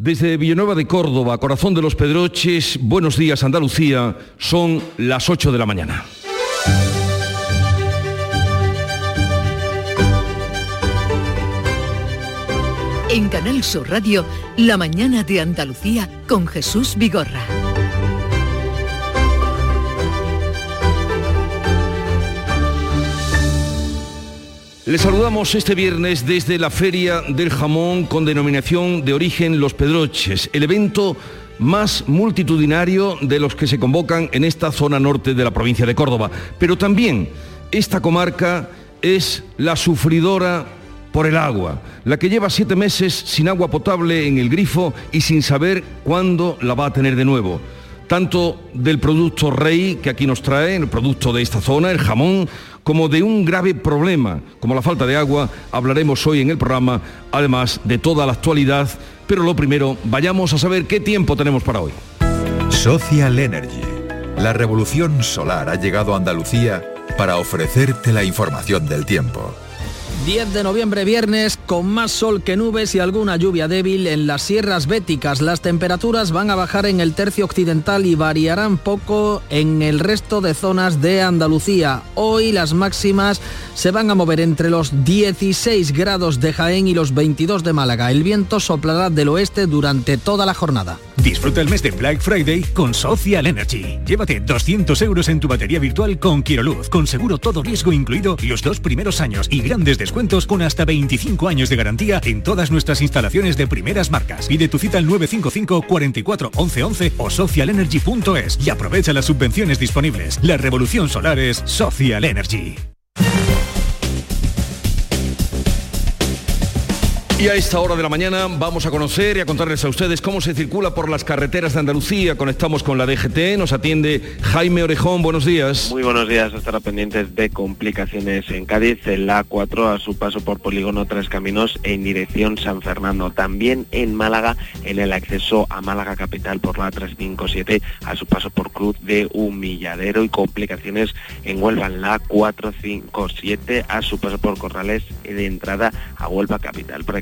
Desde Villanueva de Córdoba, corazón de los Pedroches, buenos días Andalucía, son las 8 de la mañana. En Canal Sur Radio, La mañana de Andalucía con Jesús Vigorra. Les saludamos este viernes desde la Feria del Jamón con denominación de origen Los Pedroches, el evento más multitudinario de los que se convocan en esta zona norte de la provincia de Córdoba. Pero también esta comarca es la sufridora por el agua, la que lleva siete meses sin agua potable en el grifo y sin saber cuándo la va a tener de nuevo tanto del producto rey que aquí nos trae, el producto de esta zona, el jamón, como de un grave problema, como la falta de agua, hablaremos hoy en el programa, además de toda la actualidad, pero lo primero, vayamos a saber qué tiempo tenemos para hoy. Social Energy. La revolución solar ha llegado a Andalucía para ofrecerte la información del tiempo. 10 de noviembre viernes con más sol que nubes y alguna lluvia débil en las sierras béticas. Las temperaturas van a bajar en el tercio occidental y variarán poco en el resto de zonas de Andalucía. Hoy las máximas se van a mover entre los 16 grados de Jaén y los 22 de Málaga. El viento soplará del oeste durante toda la jornada. Disfruta el mes de Black Friday con Social Energy. Llévate 200 euros en tu batería virtual con Quiroluz, con seguro todo riesgo incluido los dos primeros años y grandes descuentos con hasta 25 años de garantía en todas nuestras instalaciones de primeras marcas. Pide tu cita al 955 44 11 11 o socialenergy.es y aprovecha las subvenciones disponibles. La revolución solar es Social Energy. Y a esta hora de la mañana vamos a conocer y a contarles a ustedes cómo se circula por las carreteras de Andalucía. Conectamos con la DGT, nos atiende Jaime Orejón, buenos días. Muy buenos días, estará pendientes de complicaciones en Cádiz, en la A4 a su paso por Polígono Tres Caminos en dirección San Fernando. También en Málaga, en el acceso a Málaga Capital por la 357 a su paso por Cruz de Humilladero y complicaciones en Huelva, en la 457 a su paso por Corrales de entrada a Huelva Capital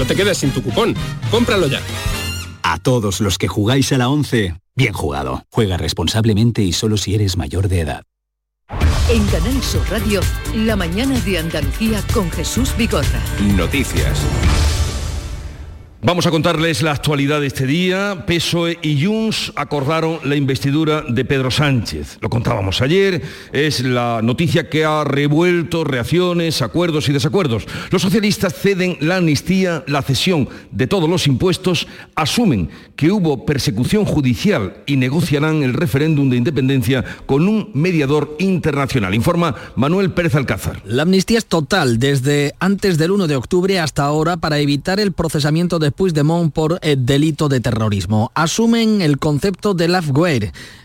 No te quedes sin tu cupón. Cómpralo ya. A todos los que jugáis a la 11, bien jugado. Juega responsablemente y solo si eres mayor de edad. En Canal Sur Radio, la mañana de Andalucía con Jesús Bigorra. Noticias. Vamos a contarles la actualidad de este día. PSOE y Junts acordaron la investidura de Pedro Sánchez. Lo contábamos ayer, es la noticia que ha revuelto reacciones, acuerdos y desacuerdos. Los socialistas ceden la amnistía, la cesión de todos los impuestos, asumen que hubo persecución judicial y negociarán el referéndum de independencia con un mediador internacional. Informa Manuel Pérez Alcázar. La amnistía es total desde antes del 1 de octubre hasta ahora para evitar el procesamiento de Puigdemont por eh, delito de terrorismo. Asumen el concepto de la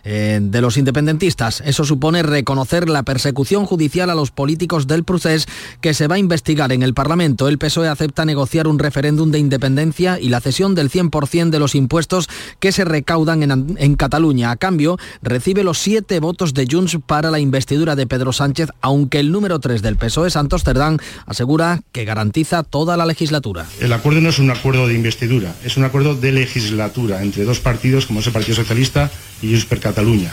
eh, de los independentistas. Eso supone reconocer la persecución judicial a los políticos del procés que se va a investigar en el Parlamento. El PSOE acepta negociar un referéndum de independencia y la cesión del 100% de los impuestos que se recaudan en, en Cataluña. A cambio, recibe los siete votos de Junts para la investidura de Pedro Sánchez, aunque el número 3 del PSOE, Santos Cerdán, asegura que garantiza toda la legislatura. El acuerdo no es un acuerdo de investidura, es un acuerdo de legislatura entre dos partidos como es el Partido Socialista y Junts per Cataluña.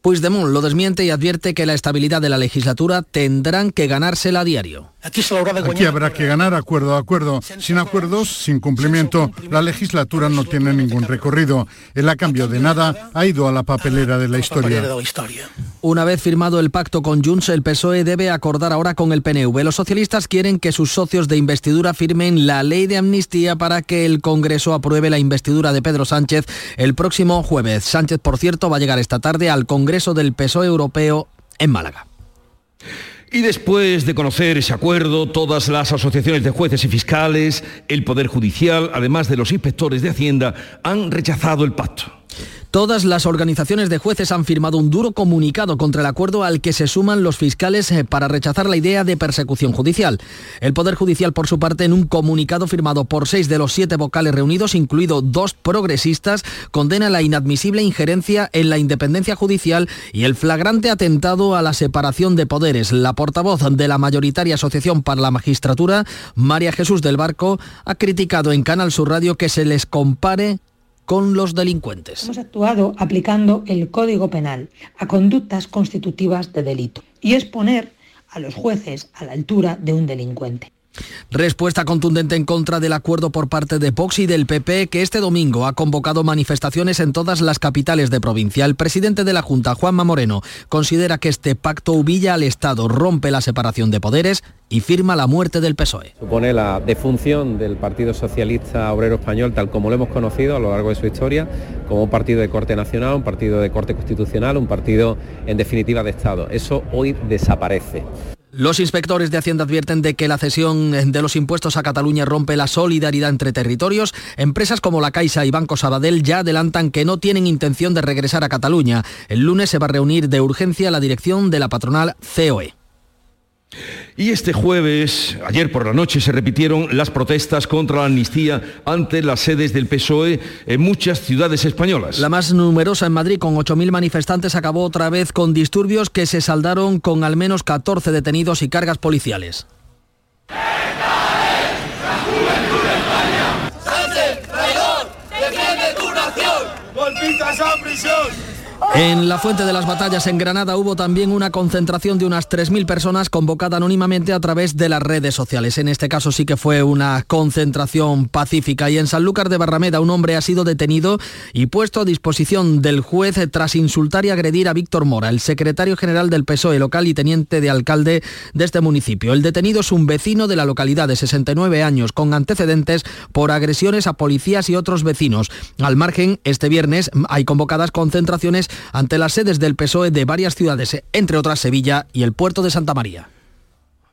Puigdemont lo desmiente y advierte que la estabilidad de la legislatura tendrán que ganársela a diario. Aquí habrá que ganar acuerdo a acuerdo. Sin acuerdos, sin cumplimiento, la legislatura no tiene ningún recorrido. El a cambio de nada ha ido a la papelera de la historia. Una vez firmado el pacto con Junts, el PSOE debe acordar ahora con el PNV. Los socialistas quieren que sus socios de investidura firmen la ley de amnistía para que el Congreso apruebe la investidura de Pedro Sánchez el próximo jueves. Sánchez, por cierto, va a llegar esta tarde al Congreso del PSOE Europeo en Málaga. Y después de conocer ese acuerdo, todas las asociaciones de jueces y fiscales, el Poder Judicial, además de los inspectores de Hacienda, han rechazado el pacto. Todas las organizaciones de jueces han firmado un duro comunicado contra el acuerdo al que se suman los fiscales eh, para rechazar la idea de persecución judicial. El Poder Judicial, por su parte, en un comunicado firmado por seis de los siete vocales reunidos, incluido dos progresistas, condena la inadmisible injerencia en la independencia judicial y el flagrante atentado a la separación de poderes. La portavoz de la mayoritaria Asociación para la Magistratura, María Jesús del Barco, ha criticado en Canal Sur Radio que se les compare con los delincuentes. Hemos actuado aplicando el Código Penal a conductas constitutivas de delito y es poner a los jueces a la altura de un delincuente. Respuesta contundente en contra del acuerdo por parte de Vox y del PP, que este domingo ha convocado manifestaciones en todas las capitales de provincia. El presidente de la Junta, Juanma Moreno, considera que este pacto humilla al Estado, rompe la separación de poderes y firma la muerte del PSOE. Supone la defunción del Partido Socialista Obrero Español tal como lo hemos conocido a lo largo de su historia, como un partido de corte nacional, un partido de corte constitucional, un partido en definitiva de Estado. Eso hoy desaparece. Los inspectores de Hacienda advierten de que la cesión de los impuestos a Cataluña rompe la solidaridad entre territorios. Empresas como la Caixa y Banco Sabadell ya adelantan que no tienen intención de regresar a Cataluña. El lunes se va a reunir de urgencia la dirección de la patronal COE. Y este jueves, ayer por la noche, se repitieron las protestas contra la amnistía ante las sedes del PSOE en muchas ciudades españolas. La más numerosa en Madrid, con 8.000 manifestantes, acabó otra vez con disturbios que se saldaron con al menos 14 detenidos y cargas policiales. En la Fuente de las Batallas en Granada hubo también una concentración de unas 3.000 personas convocada anónimamente a través de las redes sociales. En este caso sí que fue una concentración pacífica. Y en Sanlúcar de Barrameda un hombre ha sido detenido y puesto a disposición del juez tras insultar y agredir a Víctor Mora, el secretario general del PSOE local y teniente de alcalde de este municipio. El detenido es un vecino de la localidad de 69 años con antecedentes por agresiones a policías y otros vecinos. Al margen, este viernes hay convocadas concentraciones ante las sedes del PSOE de varias ciudades, entre otras Sevilla y el puerto de Santa María.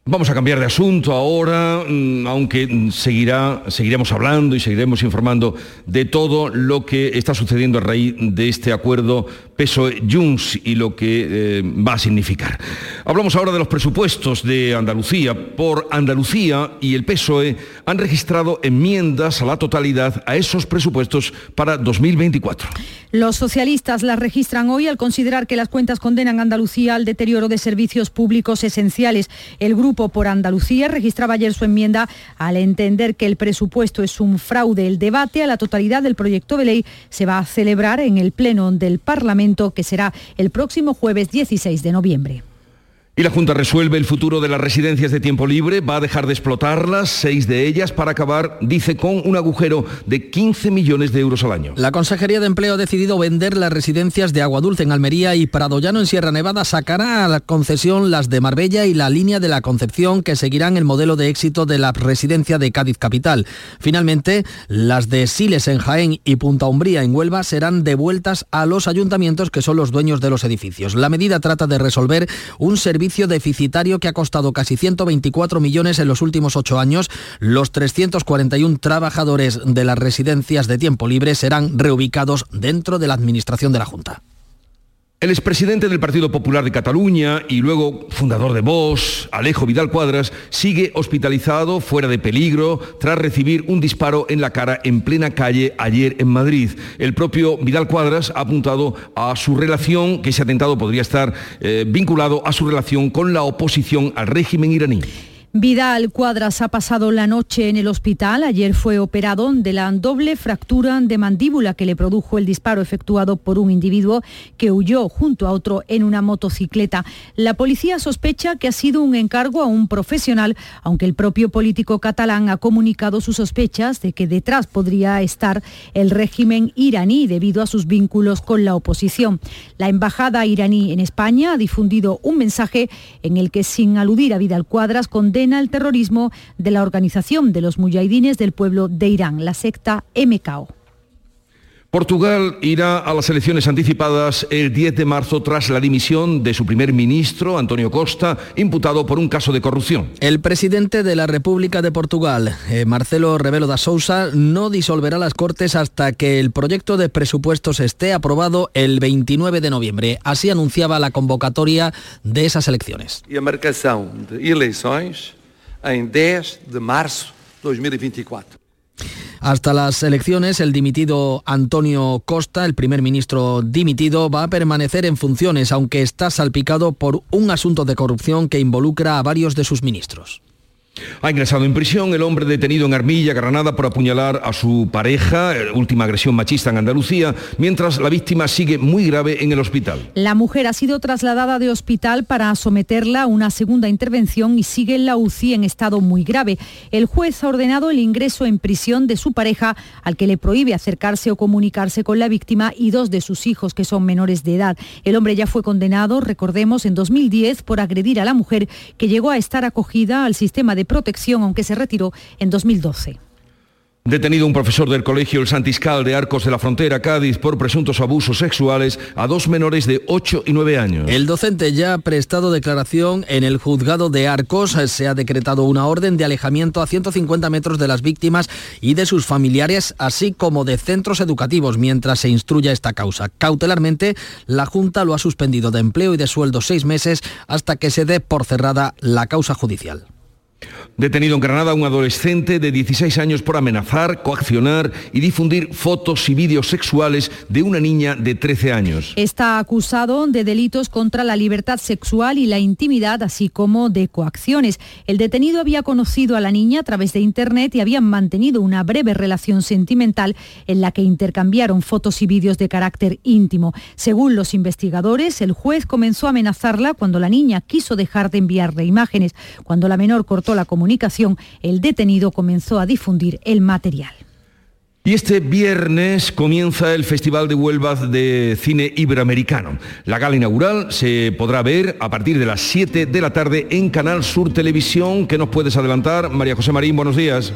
Vamos a cambiar de asunto ahora, mm, aunque seguirá, seguiremos hablando y seguiremos informando de todo lo que está sucediendo a raíz de este acuerdo PSOE-Junts y lo que eh, va a significar. Hablamos ahora de los presupuestos de Andalucía. Por Andalucía y el PSOE han registrado enmiendas a la totalidad a esos presupuestos para 2024. Los socialistas las registran hoy al considerar que las cuentas condenan a Andalucía al deterioro de servicios públicos esenciales. El Grupo por Andalucía registraba ayer su enmienda al entender que el presupuesto es un fraude. El debate a la totalidad del proyecto de ley se va a celebrar en el Pleno del Parlamento, que será el próximo jueves 16 de noviembre. Y la Junta resuelve el futuro de las residencias de tiempo libre, va a dejar de explotarlas, seis de ellas, para acabar, dice, con un agujero de 15 millones de euros al año. La Consejería de Empleo ha decidido vender las residencias de Agua Dulce en Almería y Pradollano en Sierra Nevada. Sacará a la concesión las de Marbella y la línea de la Concepción, que seguirán el modelo de éxito de la residencia de Cádiz Capital. Finalmente, las de Siles en Jaén y Punta Umbría en Huelva serán devueltas a los ayuntamientos que son los dueños de los edificios. La medida trata de resolver un servicio deficitario que ha costado casi 124 millones en los últimos ocho años. Los 341 trabajadores de las residencias de tiempo libre serán reubicados dentro de la administración de la Junta. El expresidente del Partido Popular de Cataluña y luego fundador de Vox, Alejo Vidal Cuadras, sigue hospitalizado fuera de peligro tras recibir un disparo en la cara en plena calle ayer en Madrid. El propio Vidal Cuadras ha apuntado a su relación, que ese atentado podría estar eh, vinculado a su relación con la oposición al régimen iraní. Vidal Cuadras ha pasado la noche en el hospital. Ayer fue operado de la doble fractura de mandíbula que le produjo el disparo efectuado por un individuo que huyó junto a otro en una motocicleta. La policía sospecha que ha sido un encargo a un profesional, aunque el propio político catalán ha comunicado sus sospechas de que detrás podría estar el régimen iraní debido a sus vínculos con la oposición. La embajada iraní en España ha difundido un mensaje en el que, sin aludir a Vidal Cuadras, condena el terrorismo de la organización de los muyahidines del pueblo de Irán, la secta MKO. Portugal irá a las elecciones anticipadas el 10 de marzo tras la dimisión de su primer ministro, Antonio Costa, imputado por un caso de corrupción. El presidente de la República de Portugal, eh, Marcelo Rebelo da Sousa, no disolverá las Cortes hasta que el proyecto de presupuestos esté aprobado el 29 de noviembre. Así anunciaba la convocatoria de esas elecciones. Y a marcación de elecciones en 10 de marzo 2024. Hasta las elecciones, el dimitido Antonio Costa, el primer ministro dimitido, va a permanecer en funciones, aunque está salpicado por un asunto de corrupción que involucra a varios de sus ministros. Ha ingresado en prisión el hombre detenido en Armilla, Granada, por apuñalar a su pareja, última agresión machista en Andalucía, mientras la víctima sigue muy grave en el hospital. La mujer ha sido trasladada de hospital para someterla a una segunda intervención y sigue en la UCI en estado muy grave. El juez ha ordenado el ingreso en prisión de su pareja, al que le prohíbe acercarse o comunicarse con la víctima y dos de sus hijos, que son menores de edad. El hombre ya fue condenado, recordemos, en 2010 por agredir a la mujer, que llegó a estar acogida al sistema de protección, aunque se retiró en 2012. Detenido un profesor del colegio El Santiscal de Arcos de la Frontera, Cádiz, por presuntos abusos sexuales a dos menores de 8 y 9 años. El docente ya ha prestado declaración en el juzgado de Arcos. Se ha decretado una orden de alejamiento a 150 metros de las víctimas y de sus familiares, así como de centros educativos, mientras se instruya esta causa. Cautelarmente, la Junta lo ha suspendido de empleo y de sueldo seis meses hasta que se dé por cerrada la causa judicial. Detenido en Granada un adolescente de 16 años por amenazar, coaccionar y difundir fotos y vídeos sexuales de una niña de 13 años. Está acusado de delitos contra la libertad sexual y la intimidad, así como de coacciones. El detenido había conocido a la niña a través de Internet y habían mantenido una breve relación sentimental en la que intercambiaron fotos y vídeos de carácter íntimo. Según los investigadores, el juez comenzó a amenazarla cuando la niña quiso dejar de enviarle imágenes. Cuando la menor cortó la comunicación, el detenido comenzó a difundir el material. Y este viernes comienza el Festival de Huelva de Cine Iberoamericano. La gala inaugural se podrá ver a partir de las 7 de la tarde en Canal Sur Televisión. ¿Qué nos puedes adelantar? María José Marín, buenos días.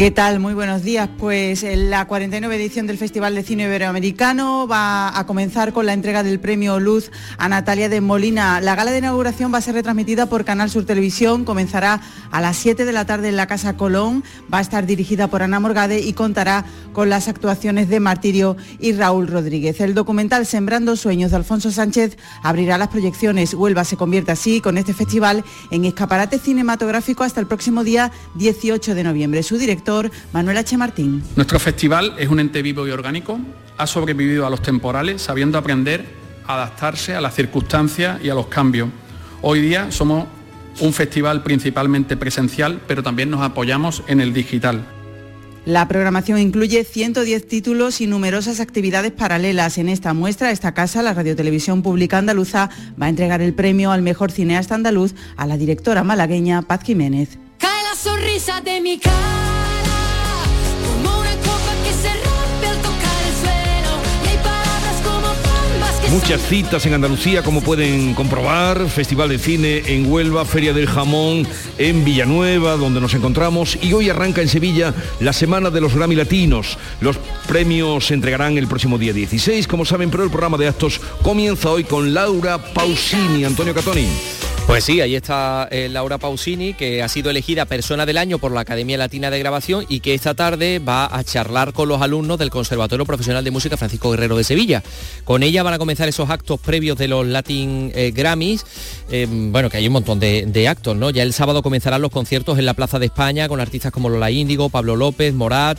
¿Qué tal? Muy buenos días. Pues la 49 edición del Festival de Cine Iberoamericano va a comenzar con la entrega del premio Luz a Natalia de Molina. La gala de inauguración va a ser retransmitida por Canal Sur Televisión, comenzará a las 7 de la tarde en la Casa Colón, va a estar dirigida por Ana Morgade y contará con las actuaciones de Martirio y Raúl Rodríguez. El documental Sembrando Sueños de Alfonso Sánchez abrirá las proyecciones. Huelva se convierte así con este festival en escaparate cinematográfico hasta el próximo día 18 de noviembre. Su director Manuel H. Martín. Nuestro festival es un ente vivo y orgánico, ha sobrevivido a los temporales sabiendo aprender a adaptarse a las circunstancias y a los cambios. Hoy día somos un festival principalmente presencial, pero también nos apoyamos en el digital. La programación incluye 110 títulos y numerosas actividades paralelas. En esta muestra, esta casa, la Radiotelevisión Pública Andaluza, va a entregar el premio al mejor cineasta andaluz a la directora malagueña Paz Jiménez. Cae la sonrisa de mi cara. Muchas citas en Andalucía, como pueden comprobar, Festival de Cine en Huelva, Feria del Jamón en Villanueva, donde nos encontramos, y hoy arranca en Sevilla la Semana de los Grammy Latinos. Los premios se entregarán el próximo día 16, como saben, pero el programa de actos comienza hoy con Laura Pausini. Antonio Catoni. Pues sí, ahí está eh, Laura Pausini, que ha sido elegida persona del año por la Academia Latina de Grabación y que esta tarde va a charlar con los alumnos del Conservatorio Profesional de Música Francisco Guerrero de Sevilla. Con ella van a comenzar esos actos previos de los Latin eh, Grammys, eh, bueno, que hay un montón de, de, actos, ¿no? Ya el sábado comenzarán los conciertos en la Plaza de España con artistas como Lola Índigo, Pablo López, Morat,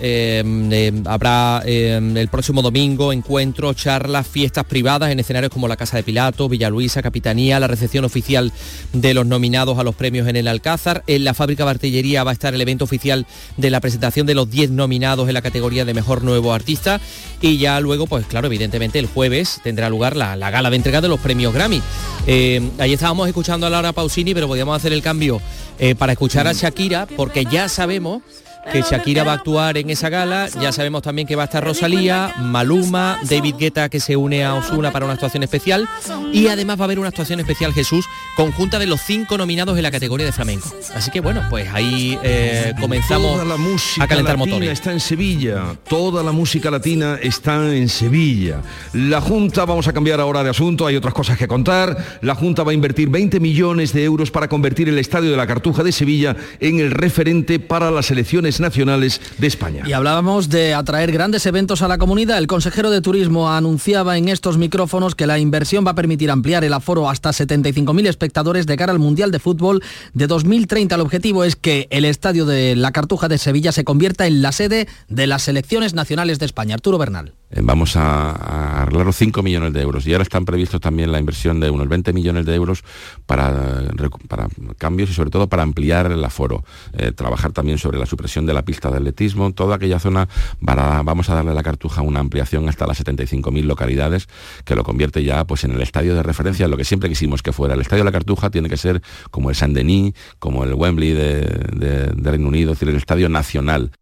Em, em, habrá em, el próximo domingo encuentros, charlas, fiestas privadas en escenarios como la Casa de Pilato, Villa Luisa, Capitanía, la recepción oficial de los nominados a los premios en el Alcázar. En la fábrica de artillería va a estar el evento oficial de la presentación de los 10 nominados en la categoría de mejor nuevo artista. Y ya luego, pues claro, evidentemente el jueves tendrá lugar la, gala de entrega de los premios Grammy. ahí estábamos escuchando a Laura Pausini, pero podíamos hacer el cambio eh, para escuchar a Shakira, porque ya sabemos que Shakira va a actuar en esa gala, ya sabemos también que va a estar Rosalía, Maluma, David Guetta que se une a Osuna para una actuación especial y además va a haber una actuación especial Jesús conjunta de los cinco nominados en la categoría de flamenco. Así que bueno, pues ahí eh, comenzamos Toda la música a calentar latina motores. está en Sevilla, toda la música latina está en Sevilla. La Junta, vamos a cambiar ahora de asunto, hay otras cosas que contar. La Junta va a invertir 20 millones de euros para convertir el Estadio de la Cartuja de Sevilla en el referente para las elecciones nacionales de España. Y hablábamos de atraer grandes eventos a la comunidad. El consejero de Turismo anunciaba en estos micrófonos que la inversión va a permitir ampliar el aforo hasta 75.000 espectadores de cara al Mundial de Fútbol de 2030. El objetivo es que el estadio de la Cartuja de Sevilla se convierta en la sede de las selecciones nacionales de España. Arturo Bernal. Eh, Vamos a, arreglar los 5 millones de euros y ahora están previstos también la inversión de unos 20 millones de euros para, para cambios y sobre todo para ampliar el aforo, Eh, trabajar también sobre la supresión de la pista de atletismo, toda aquella zona para- vamos a darle a la cartuja una ampliación hasta las 75.000 localidades que lo convierte ya pues en el estadio de referencia, lo que siempre quisimos que fuera. El estadio de la cartuja tiene que ser como el Saint Denis, como el Wembley de, de- de Reino Unido, es decir, el estadio nacional.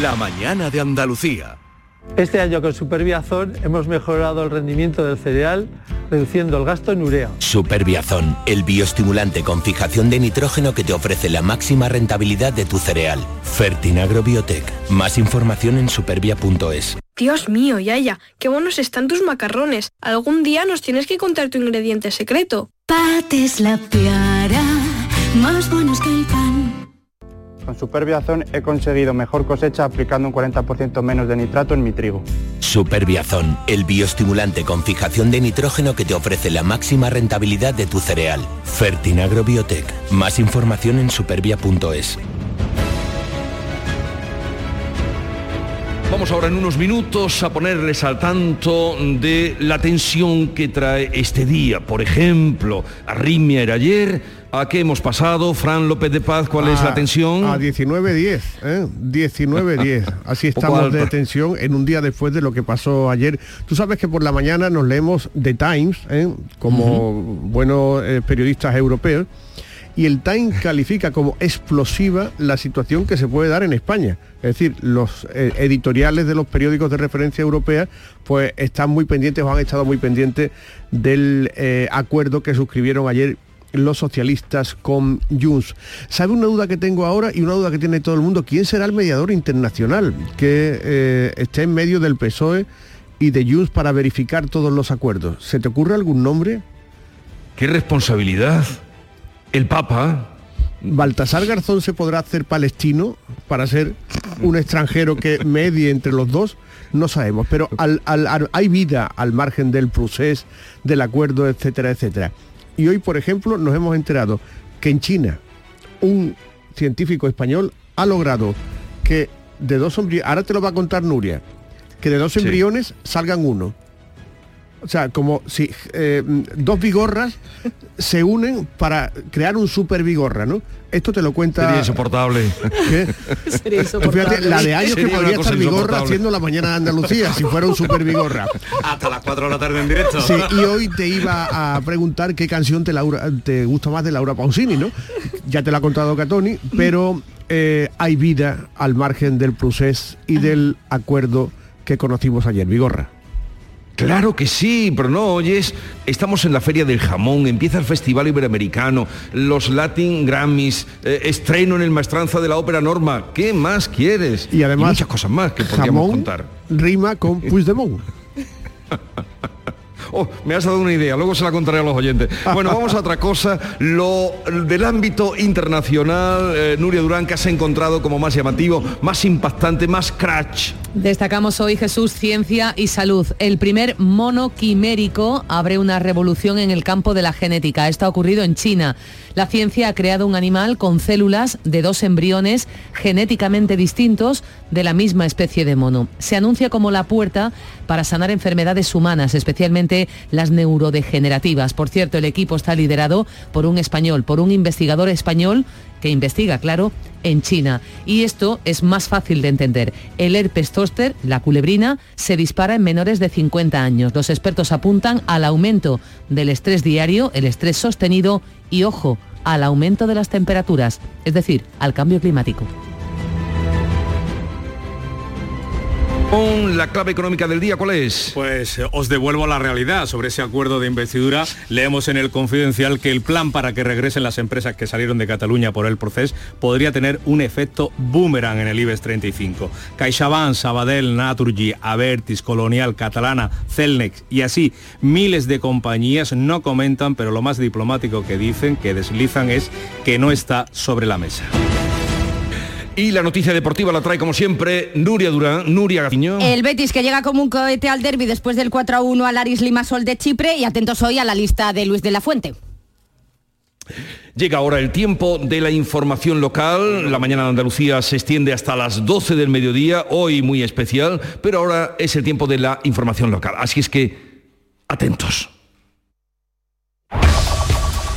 La mañana de Andalucía. Este año con Superbiazón hemos mejorado el rendimiento del cereal reduciendo el gasto en urea. Superbiazón, el bioestimulante con fijación de nitrógeno que te ofrece la máxima rentabilidad de tu cereal. Fertinagro Biotech. Más información en supervia.es. Dios mío, Yaya, qué buenos están tus macarrones. Algún día nos tienes que contar tu ingrediente secreto. Pates la piara, más buenos que el pan. Con Superbiazón he conseguido mejor cosecha aplicando un 40% menos de nitrato en mi trigo. Superbiazón, el bioestimulante con fijación de nitrógeno que te ofrece la máxima rentabilidad de tu cereal. Fertinagro Biotech. Más información en supervia.es. Vamos ahora en unos minutos a ponerles al tanto de la tensión que trae este día. Por ejemplo, Arritmia era ayer. ¿A qué hemos pasado? Fran López de Paz, ¿cuál es la tensión? A 19-10, ¿eh? 19-10. Así Poco estamos de tensión en un día después de lo que pasó ayer. Tú sabes que por la mañana nos leemos The Times, ¿eh? como buenos eh, periodistas europeos, y el Times califica como explosiva la situación que se puede dar en España. Es decir, los eh, editoriales de los periódicos de referencia europea pues están muy pendientes o han estado muy pendientes del eh, acuerdo que suscribieron ayer los socialistas con Junts. ¿Sabe una duda que tengo ahora y una duda que tiene todo el mundo? ¿Quién será el mediador internacional que eh, esté en medio del PSOE y de Junts para verificar todos los acuerdos? ¿Se te ocurre algún nombre? ¿Qué responsabilidad? El Papa. Baltasar Garzón se podrá hacer palestino para ser un extranjero que medie entre los dos, no sabemos, pero al- al- al- hay vida al margen del procés, del acuerdo, etcétera, etcétera. Y hoy, por ejemplo, nos hemos enterado que en China un científico español ha logrado que de dos embriones, ahora te lo va a contar Nuria, que de dos embriones salgan uno. O sea, como si eh, dos vigorras se unen para crear un super vigorra, ¿no? Esto te lo cuenta... Sería insoportable. ¿Qué? Sería Fíjate, la de años que Sería podría estar Vigorra insoportable. haciendo la mañana de Andalucía, si fuera un super Vigorra. Hasta las 4 de la tarde en directo. Sí, y hoy te iba a preguntar qué canción te, Laura- te gusta más de Laura Pausini, ¿no? Ya te la ha contado Catoni, pero eh, hay vida al margen del procés y del acuerdo que conocimos ayer, Vigorra. Claro que sí, pero no oyes, estamos en la Feria del Jamón, empieza el Festival Iberoamericano, los Latin Grammys, eh, estreno en el Maestranza de la Ópera Norma, ¿qué más quieres? Y además, muchas cosas más que podríamos Jamón contar. rima con Puigdemont. Oh, me has dado una idea, luego se la contaré a los oyentes. Bueno, vamos a otra cosa. Lo del ámbito internacional, eh, Nuria Durán, que has encontrado como más llamativo, más impactante, más crash. Destacamos hoy Jesús, ciencia y salud. El primer mono quimérico abre una revolución en el campo de la genética. Esto ha ocurrido en China. La ciencia ha creado un animal con células de dos embriones genéticamente distintos de la misma especie de mono. Se anuncia como la puerta para sanar enfermedades humanas, especialmente las neurodegenerativas. Por cierto, el equipo está liderado por un español, por un investigador español que investiga, claro, en China. Y esto es más fácil de entender. El herpes zóster, la culebrina, se dispara en menores de 50 años. Los expertos apuntan al aumento del estrés diario, el estrés sostenido y, ojo, al aumento de las temperaturas, es decir, al cambio climático. Con la clave económica del día, ¿cuál es? Pues eh, os devuelvo la realidad sobre ese acuerdo de investidura. Leemos en el confidencial que el plan para que regresen las empresas que salieron de Cataluña por el proceso podría tener un efecto boomerang en el IBEX 35. CaixaBank, Sabadell, Naturgy, Avertis, Colonial, Catalana, Celnex y así miles de compañías no comentan, pero lo más diplomático que dicen, que deslizan es que no está sobre la mesa. Y la noticia deportiva la trae como siempre Nuria Durán, Nuria Gaciño. El Betis que llega como un cohete al derby después del 4 a 1 al Aris Limasol de Chipre y atentos hoy a la lista de Luis de la Fuente. Llega ahora el tiempo de la información local. La mañana de Andalucía se extiende hasta las 12 del mediodía, hoy muy especial, pero ahora es el tiempo de la información local. Así es que, atentos.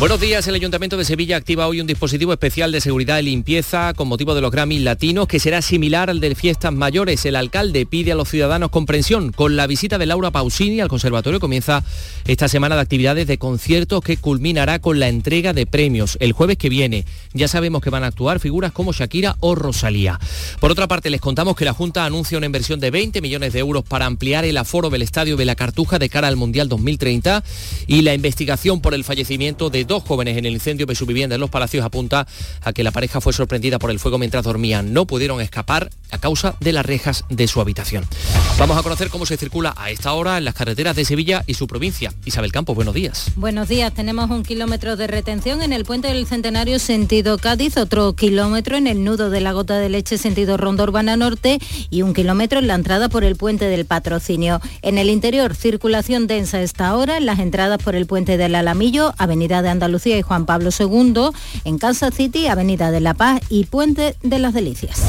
Buenos días, el Ayuntamiento de Sevilla activa hoy un dispositivo especial de seguridad y limpieza con motivo de los Grammys latinos que será similar al de fiestas mayores. El alcalde pide a los ciudadanos comprensión. Con la visita de Laura Pausini al conservatorio comienza esta semana de actividades de conciertos que culminará con la entrega de premios el jueves que viene. Ya sabemos que van a actuar figuras como Shakira o Rosalía. Por otra parte, les contamos que la Junta anuncia una inversión de 20 millones de euros para ampliar el aforo del Estadio de la Cartuja de cara al Mundial 2030 y la investigación por el fallecimiento de dos jóvenes en el incendio de su vivienda en Los Palacios apunta a que la pareja fue sorprendida por el fuego mientras dormían. No pudieron escapar a causa de las rejas de su habitación. Vamos a conocer cómo se circula a esta hora en las carreteras de Sevilla y su provincia. Isabel Campos, buenos días. Buenos días. Tenemos un kilómetro de retención en el puente del Centenario sentido Cádiz, otro kilómetro en el nudo de la Gota de Leche sentido Ronda Urbana Norte y un kilómetro en la entrada por el puente del Patrocinio. En el interior, circulación densa esta hora en las entradas por el puente del Alamillo, Avenida de Andalucía y Juan Pablo II, en Kansas City, Avenida de la Paz y Puente de las Delicias.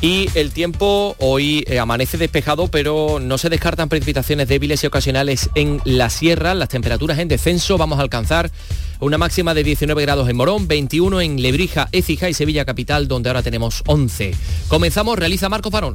Y el tiempo hoy eh, amanece despejado, pero no se descartan precipitaciones débiles y ocasionales en la sierra. Las temperaturas en descenso vamos a alcanzar una máxima de 19 grados en Morón, 21 en Lebrija, Écija y Sevilla Capital, donde ahora tenemos 11. Comenzamos, realiza Marco Farón.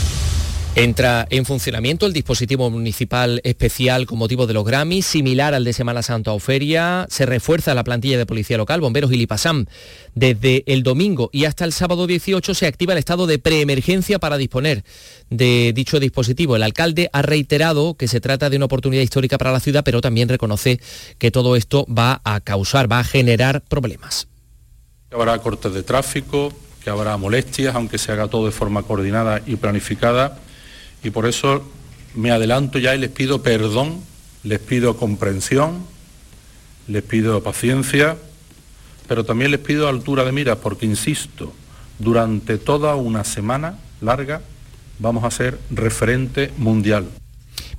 Entra en funcionamiento el dispositivo municipal especial con motivo de los Grammys, similar al de Semana Santa o Feria. Se refuerza la plantilla de policía local, bomberos y Lipasam. Desde el domingo y hasta el sábado 18 se activa el estado de preemergencia para disponer de dicho dispositivo. El alcalde ha reiterado que se trata de una oportunidad histórica para la ciudad, pero también reconoce que todo esto va a causar, va a generar problemas. Habrá cortes de tráfico, que habrá molestias, aunque se haga todo de forma coordinada y planificada y por eso me adelanto ya y les pido perdón, les pido comprensión, les pido paciencia, pero también les pido altura de mira porque, insisto, durante toda una semana larga vamos a ser referente mundial.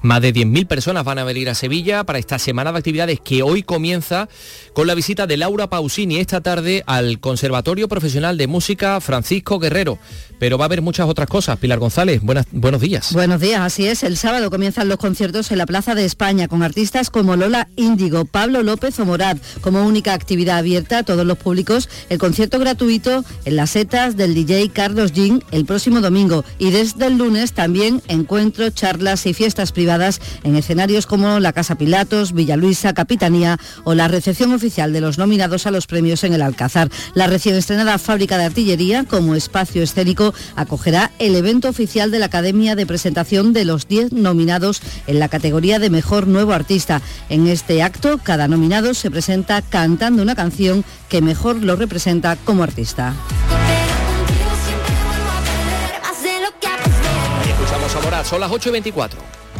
Más de 10.000 personas van a venir a Sevilla para esta semana de actividades que hoy comienza con la visita de Laura Pausini esta tarde al Conservatorio Profesional de Música Francisco Guerrero. Pero va a haber muchas otras cosas. Pilar González, buenas, buenos días. Buenos días, así es. El sábado comienzan los conciertos en la Plaza de España con artistas como Lola Índigo, Pablo López o Morad. Como única actividad abierta a todos los públicos, el concierto gratuito en las setas del DJ Carlos Jean el próximo domingo. Y desde el lunes también encuentros, charlas y fiestas privadas en escenarios como la Casa Pilatos, Villa Luisa, Capitanía o la recepción oficial de los nominados a los premios en el Alcázar. La recién estrenada Fábrica de Artillería, como espacio escénico, acogerá el evento oficial de la Academia de presentación de los 10 nominados en la categoría de Mejor Nuevo Artista. En este acto, cada nominado se presenta cantando una canción que mejor lo representa como artista. escuchamos a Morad, son las 8 y 24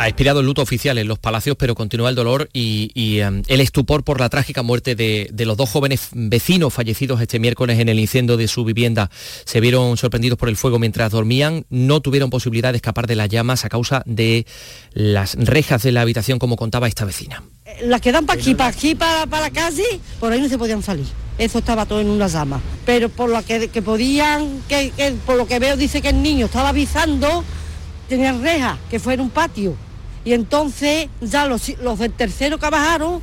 Ha expirado el luto oficial en los palacios, pero continúa el dolor y, um, el estupor por la trágica muerte de, los dos jóvenes vecinos fallecidos este miércoles en el incendio de su vivienda. Se vieron sorprendidos por el fuego mientras dormían, no tuvieron posibilidad de escapar de las llamas a causa de las rejas de la habitación, como contaba esta vecina. Las que dan para aquí, para aquí, para, para calle, por ahí no se podían salir. Eso estaba todo en una llama. Pero por lo que, que podían, que, por lo que veo dice que el niño estaba avisando, tenían rejas, que fue en un patio y entonces ya los, los del tercero que bajaron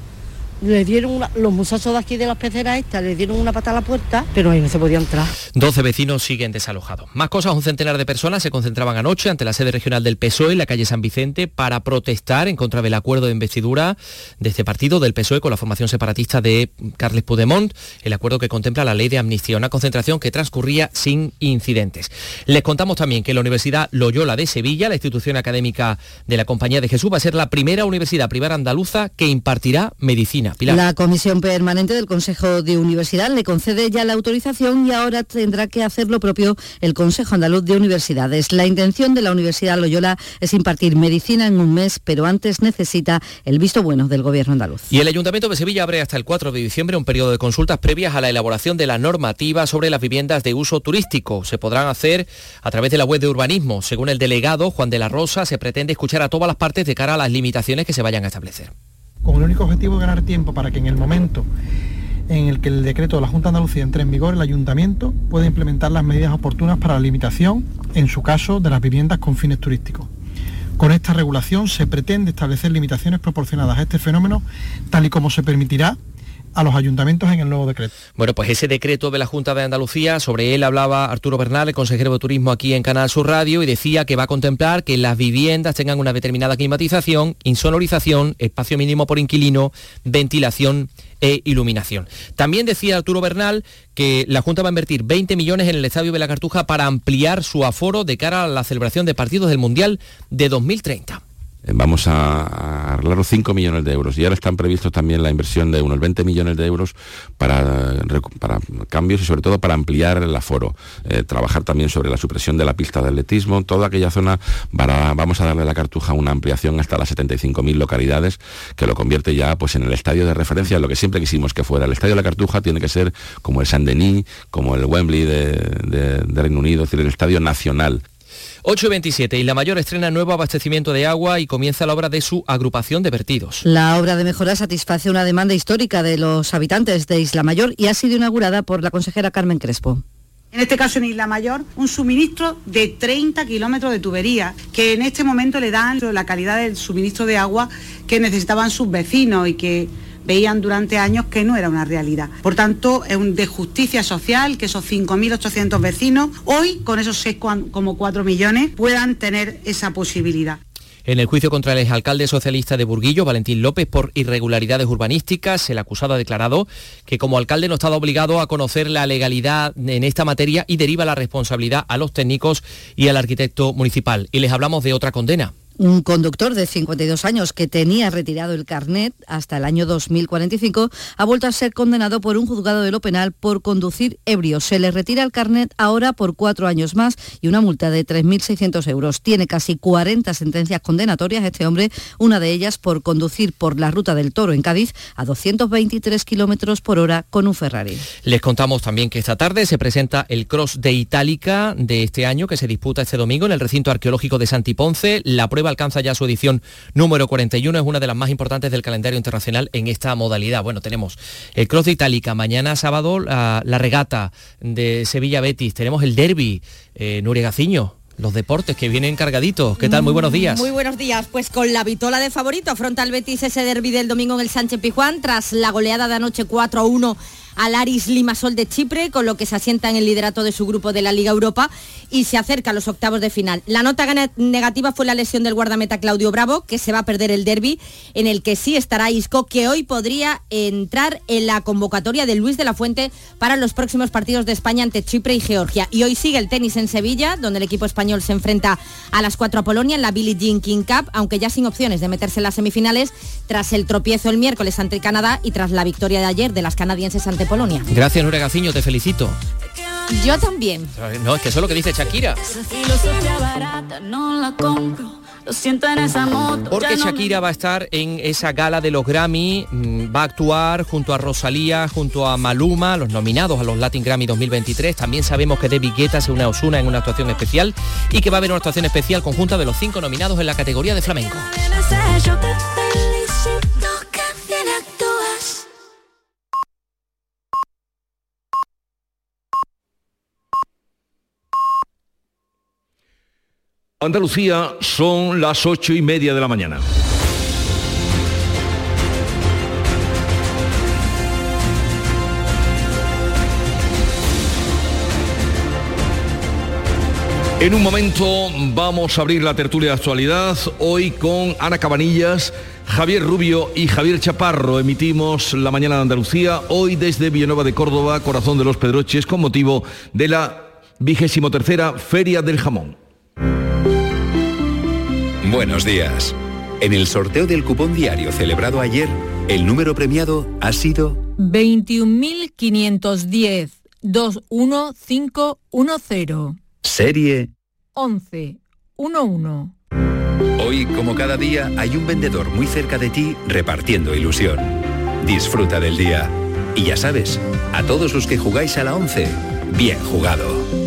le dieron los muchachos de aquí de las peceras estas le dieron una pata a la puerta, pero ahí no se podía entrar. 12 vecinos siguen desalojados. Más cosas, un centenar de personas se concentraban anoche ante la sede regional del PSOE en la calle San Vicente para protestar en contra del acuerdo de investidura de este partido del PSOE con la formación separatista de Carles Puigdemont, el acuerdo que contempla la ley de amnistía, una concentración que transcurría sin incidentes. Les contamos también que la Universidad Loyola de Sevilla, la institución académica de la Compañía de Jesús, va a ser la primera universidad privada andaluza que impartirá medicina. Pilar. La Comisión Permanente del Consejo de Universidad le concede ya la autorización y ahora tendrá que hacer lo propio el Consejo Andaluz de Universidades. La intención de la Universidad Loyola es impartir medicina en un mes, pero antes necesita el visto bueno del Gobierno andaluz. Y el Ayuntamiento de Sevilla abre hasta el 4 de diciembre un periodo de consultas previas a la elaboración de la normativa sobre las viviendas de uso turístico. Se podrán hacer a través de la web de urbanismo. Según el delegado Juan de la Rosa, se pretende escuchar a todas las partes de cara a las limitaciones que se vayan a establecer con el único objetivo de ganar tiempo para que en el momento en el que el decreto de la Junta Andalucía entre en vigor, el Ayuntamiento pueda implementar las medidas oportunas para la limitación, en su caso, de las viviendas con fines turísticos. Con esta regulación se pretende establecer limitaciones proporcionadas a este fenómeno, tal y como se permitirá a los ayuntamientos en el nuevo decreto. Bueno, pues ese decreto de la Junta de Andalucía, sobre él hablaba Arturo Bernal, el consejero de Turismo aquí en Canal Sur Radio, y decía que va a contemplar que las viviendas tengan una determinada climatización, insonorización, espacio mínimo por inquilino, ventilación e iluminación. También decía Arturo Bernal que la Junta va a invertir 20 millones en el Estadio de la Cartuja para ampliar su aforo de cara a la celebración de partidos del Mundial de 2030 vamos a arreglar los 5 millones de euros. Y ahora están previstos también la inversión de unos 20 millones de euros para, cambios y sobre todo para ampliar el aforo, eh, trabajar también sobre la supresión de la pista de atletismo, toda aquella zona para, vamos a darle a la Cartuja una ampliación hasta las 75.000 localidades que lo convierte ya pues en el estadio de referencia, lo que siempre quisimos que fuera. El estadio de la Cartuja tiene que ser como el Saint-Denis, como el Wembley de, de Reino Unido, es decir, el estadio nacional 8 y 27 y la mayor estrena nuevo abastecimiento de agua y comienza la obra de su agrupación de vertidos. La obra de mejora satisface una demanda histórica de los habitantes de Isla Mayor y ha sido inaugurada por la consejera Carmen Crespo. En este caso en Isla Mayor, un suministro de 30 kilómetros de tubería que en este momento le dan la calidad del suministro de agua que necesitaban sus vecinos y que veían durante años que no era una realidad. Por tanto, es un de justicia social que esos 5.800 vecinos hoy, con esos 6,4 millones, puedan tener esa posibilidad. En el juicio contra el exalcalde socialista de Burguillo, Valentín López, por irregularidades urbanísticas, el acusado ha declarado que como alcalde no estaba obligado a conocer la legalidad en esta materia y deriva la responsabilidad a los técnicos y al arquitecto municipal. Y les hablamos de otra condena. Un conductor de 52 años que tenía retirado el carnet hasta el año 2045 ha vuelto a ser condenado por un juzgado de lo penal por conducir ebrio. Se le retira el carnet ahora por cuatro años más y una multa de 3.600 euros. Tiene casi 40 sentencias condenatorias este hombre, una de ellas por conducir por la ruta del Toro en Cádiz a 223 kilómetros por hora con un Ferrari. Les contamos también que esta tarde se presenta el Cross de Itálica de este año que se disputa este domingo en el recinto arqueológico de Santiponce. La prueba alcanza ya su edición número 41, es una de las más importantes del calendario internacional en esta modalidad. Bueno, tenemos el Cross de Itálica, mañana sábado la, la regata de Sevilla Betis, tenemos el derby, eh, Gaciño, los deportes que vienen cargaditos. ¿Qué tal? Muy buenos días. Muy buenos días. Pues con la vitola de favorito afronta el Betis ese derby del domingo en el Sánchez Pijuán tras la goleada de anoche 4 a 1 al Aris Limasol de Chipre, con lo que se asienta en el liderato de su grupo de la Liga Europa y se acerca a los octavos de final. La nota negativa fue la lesión del guardameta Claudio Bravo, que se va a perder el derby, en el que sí estará Isco, que hoy podría entrar en la convocatoria de Luis de la Fuente para los próximos partidos de España ante Chipre y Georgia. Y hoy sigue el tenis en Sevilla, donde el equipo español se enfrenta a las 4 a Polonia en la Billie Jean King Cup, aunque ya sin opciones de meterse en las semifinales tras el tropiezo el miércoles ante Canadá y tras la victoria de ayer de las canadienses ante Polonia. Gracias, Nure Gaciño, te felicito. Yo también. No, es que eso es lo que dice Shakira. Porque Shakira va a estar en esa gala de los Grammy, mm, va a actuar junto a Rosalía, junto a Maluma, los nominados a los Latin Grammy 2023. También sabemos que David Guetta se une a Osuna en una actuación especial y que va a haber una actuación especial conjunta de los cinco nominados en la categoría de flamenco. Andalucía son las ocho y media de la mañana. En un momento vamos a abrir la tertulia de actualidad, hoy con Ana Cabanillas, Javier Rubio y Javier Chaparro. Emitimos la mañana de Andalucía, hoy desde Villanueva de Córdoba, corazón de los Pedroches, con motivo de la vigésimo tercera Feria del Jamón. Buenos días. En el sorteo del cupón diario celebrado ayer, el número premiado ha sido 21.510 21510 serie 11 11. Hoy, como cada día, hay un vendedor muy cerca de ti repartiendo ilusión. Disfruta del día. Y ya sabes, a todos los que jugáis a la 11, bien jugado.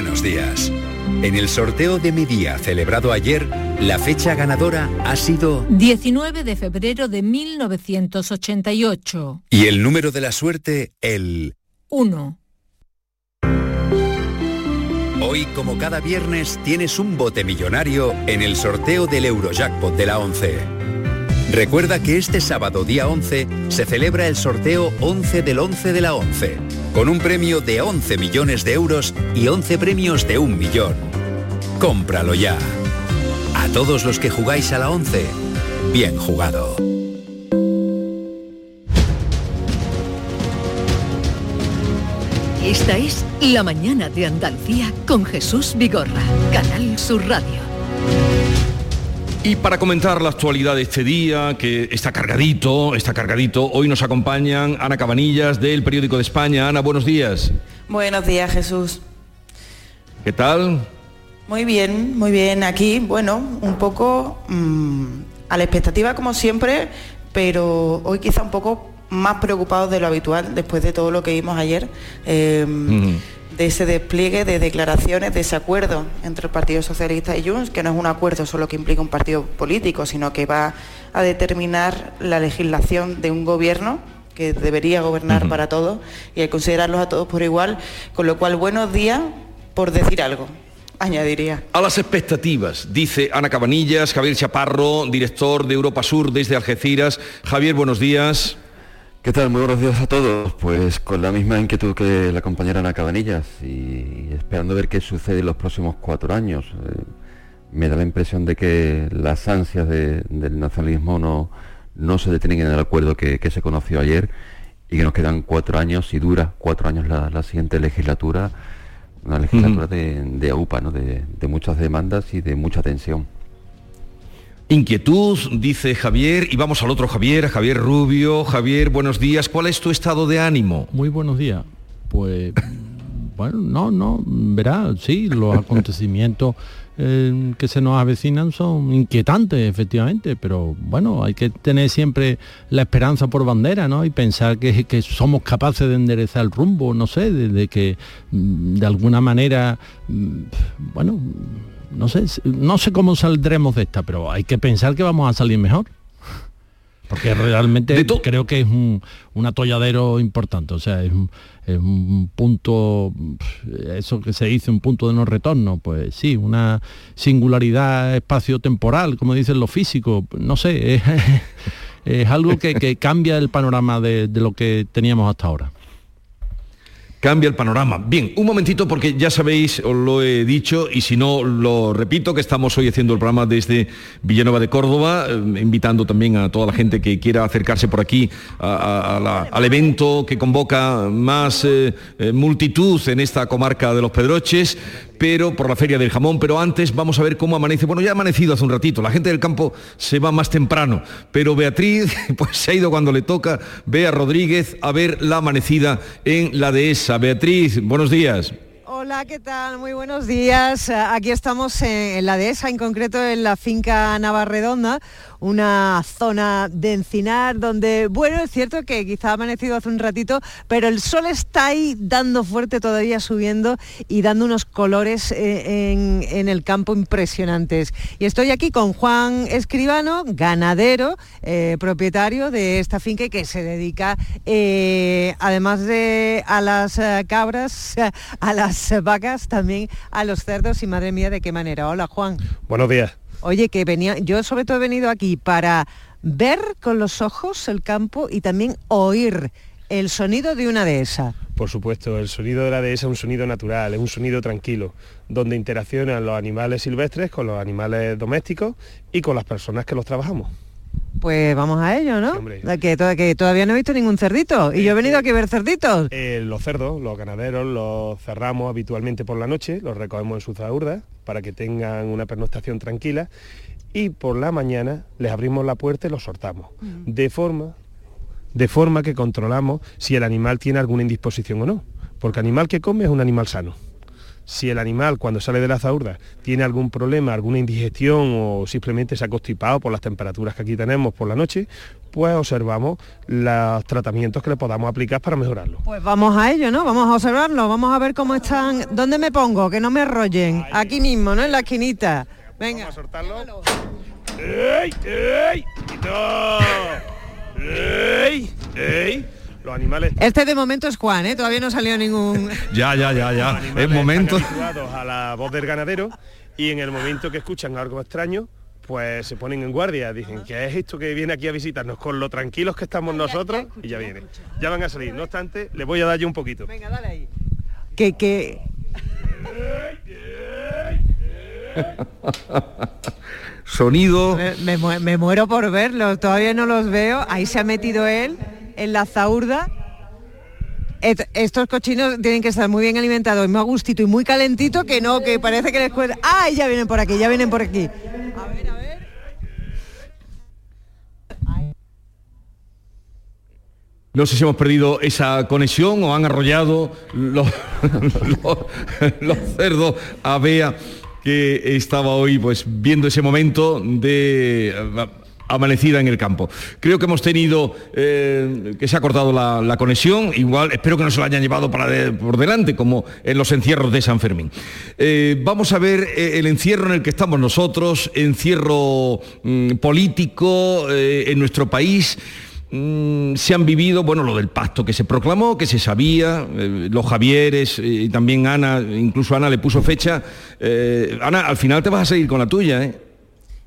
Buenos días. En el sorteo de mi día celebrado ayer, la fecha ganadora ha sido 19 de febrero de 1988. y el número de la suerte el 1. Hoy, como cada viernes, tienes un bote millonario en el sorteo del Eurojackpot de la 11. Recuerda que este sábado día 11 se celebra el sorteo 11 del 11 de la 11, con un premio de 11 millones de euros y 11 premios de un millón. Cómpralo ya. A todos los que jugáis a la 11, bien jugado. Esta es La Mañana de Andalucía con Jesús Vigorra, Canal Sur Radio. Y para comentar la actualidad de este día, que está cargadito, está cargadito, hoy nos acompañan Ana Cabanillas del Periódico de España. Ana, buenos días. Buenos días, Jesús. ¿Qué tal? Muy bien, muy bien. Aquí, bueno, un poco mm, a la expectativa como siempre, pero hoy quizá un poco más preocupados de lo habitual después de todo lo que vimos ayer. eh, de ese despliegue de declaraciones, de ese acuerdo entre el Partido Socialista y Junts, que no es un acuerdo solo que implica un partido político, sino que va a determinar la legislación de un gobierno que debería gobernar para todos y a considerarlos a todos por igual, con lo cual buenos días por decir algo, añadiría. A las expectativas, dice Ana Cabanillas, Javier Chaparro, director de Europa Sur desde Algeciras. Javier, buenos días. ¿Qué tal? Muy buenos días a todos. Pues con la misma inquietud que la compañera Ana Cabanillas y esperando ver qué sucede en los próximos cuatro años. Eh, me da la impresión de que las ansias de- del nacionalismo no, no se detienen en el acuerdo que, que se conoció ayer y que nos quedan cuatro años y dura cuatro años la, la siguiente legislatura, una legislatura de, de AUPA, ¿no? de, de muchas demandas y de mucha tensión. Inquietud, dice Javier, y vamos al otro Javier, a Javier Rubio. Javier, buenos días. ¿Cuál es tu estado de ánimo? Muy buenos días. Pues, bueno, no, no, verá, sí, los acontecimientos eh, que se nos avecinan son inquietantes, efectivamente, pero bueno, hay que tener siempre la esperanza por bandera, ¿no? Y pensar que, que somos capaces de enderezar el rumbo, no sé, de, de que mm, de alguna manera, mm, bueno, no sé, no sé cómo saldremos de esta, pero hay que pensar que vamos a salir mejor. Porque realmente creo que es un, un atolladero importante, o sea, es un, es un punto, eso que se dice, un punto de no retorno, pues sí, una singularidad espacio-temporal, como dicen los físicos, no sé, es, es algo que, que, cambia el panorama de, de lo que teníamos hasta ahora cambia el panorama. Bien, un momentito porque ya sabéis, os lo he dicho y si no lo repito, que estamos hoy haciendo el programa desde Villanueva de Córdoba, eh, invitando también a toda la gente que quiera acercarse por aquí al evento que convoca más eh, eh, multitud en esta comarca de los Pedroches pero por la feria del jamón, pero antes vamos a ver cómo amanece. Bueno, ya ha amanecido hace un ratito, la gente del campo se va más temprano, pero Beatriz pues se ha ido cuando le toca, Bea Rodríguez, a ver la amanecida en la dehesa. Beatriz, buenos días. Hola, ¿qué tal? Muy buenos días. Aquí estamos en la dehesa, en concreto en la finca Navarredonda, una zona de encinar donde, bueno, es cierto que quizá ha amanecido hace un ratito, pero el sol está ahí dando fuerte todavía subiendo y dando unos colores eh, en, el campo impresionantes. Y estoy aquí con Juan Escribano, ganadero, eh, propietario de esta finca que se dedica, eh, además de a las cabras, a las vacas, también a los cerdos y madre mía, de qué manera. Hola Juan. Buenos días. Oye, que venía, yo sobre todo he venido aquí para ver con los ojos el campo y también oír el sonido de una dehesa. Por supuesto, el sonido de la dehesa es un sonido natural, es un sonido tranquilo, donde interaccionan los animales silvestres con los animales domésticos y con las personas que los trabajamos. Pues vamos a ello, ¿no? que, que, todavía no he visto ningún cerdito. Y yo he venido aquí a ver cerditos. Eh, los cerdos, los ganaderos, los cerramos habitualmente por la noche, los recogemos en sus zaurdas para que tengan una pernoctación tranquila. Y por la mañana les abrimos la puerta y los sortamos. Mm. De forma de forma que controlamos si el animal tiene alguna indisposición o no. Porque animal que come es un animal sano si el animal cuando sale de la zaurda tiene algún problema, alguna indigestión o simplemente se ha constipado por las temperaturas que aquí tenemos por la noche, pues observamos los tratamientos que le podamos aplicar para mejorarlo. Pues vamos a ello, ¿no? Vamos a observarlo, vamos a ver cómo están, ¿dónde me pongo? Que no me arrollen, aquí mismo, ¿no? En la esquinita. Venga. Vamos a soltarlo. ¡Ey! ¡Ey! ¡Ey! Animales... Este de momento es Juan, ¿eh? Todavía no salió ningún... ya, ya, ya, ya. Es momento... a la voz del ganadero y en el momento que escuchan algo extraño, pues se ponen en guardia, dicen, ¿qué es esto que viene aquí a visitarnos? Con lo tranquilos que estamos nosotros, y ya viene. Ya van a salir. No obstante, les voy a dar yo un poquito. Venga, dale ahí. Que, que... Sonido. Me, me, muero por verlo, todavía no los veo. Ahí se ha metido él en la zaurda. estos cochinos tienen que estar muy bien alimentados muy a gustito y muy calentito que no, que parece que les cuesta. ¡Ay, ya vienen por aquí, ya vienen por aquí! A ver, a ver. No sé si hemos perdido esa conexión o han arrollado los, los cerdos a Bea que estaba hoy pues viendo ese momento de amanecida en el campo. Creo que hemos tenido, eh, que se ha cortado la, conexión, igual espero que no se lo hayan llevado por delante, como en los encierros de San Fermín. Eh, vamos a ver eh, el encierro en el que estamos nosotros, encierro mm, político en nuestro país. Mm, se han vivido, bueno, lo del pacto que se proclamó, que se sabía, los Javieres y también Ana, incluso Ana le puso fecha. Ana, al final te vas a seguir con la tuya, ¿eh?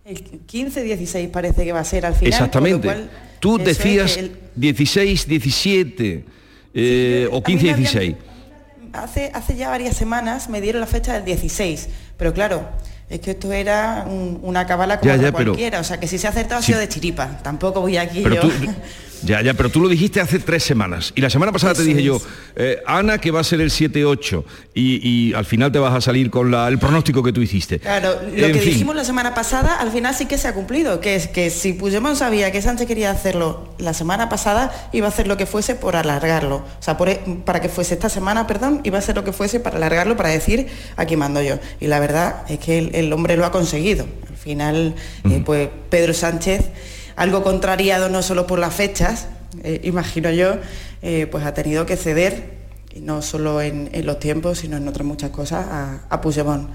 El 15-16 parece que va a ser al final. Exactamente. Tú decías 16, 17 eh, o 15, 16. Hace, hace ya varias semanas me dieron la fecha del 16, pero claro, es que esto era una cabala como cualquiera, o sea que si se ha acertado ha sido de chiripa, tampoco voy aquí yo... Ya, ya, pero tú lo dijiste hace tres semanas. Y la semana pasada te dije yo, eh, Ana, que va a ser el 7-8. Y, y al final te vas a salir con la- el pronóstico que tú hiciste. Claro, lo En que fin. dijimos la semana pasada al final sí que se ha cumplido, que es que si Puigdemont sabía que Sánchez quería hacerlo la semana pasada, iba a hacer lo que fuese por alargarlo. O sea, por- e, para que fuese esta semana, perdón, iba a hacer lo que fuese para alargarlo, para decir aquí mando yo. Y la verdad es que el, el hombre lo ha conseguido. Al final, eh, pues Pedro Sánchez, algo contrariado no solo por las fechas, eh, imagino yo, eh, pues ha tenido que ceder, no solo en, en los tiempos, sino en otras muchas cosas, a, a Puigdemont.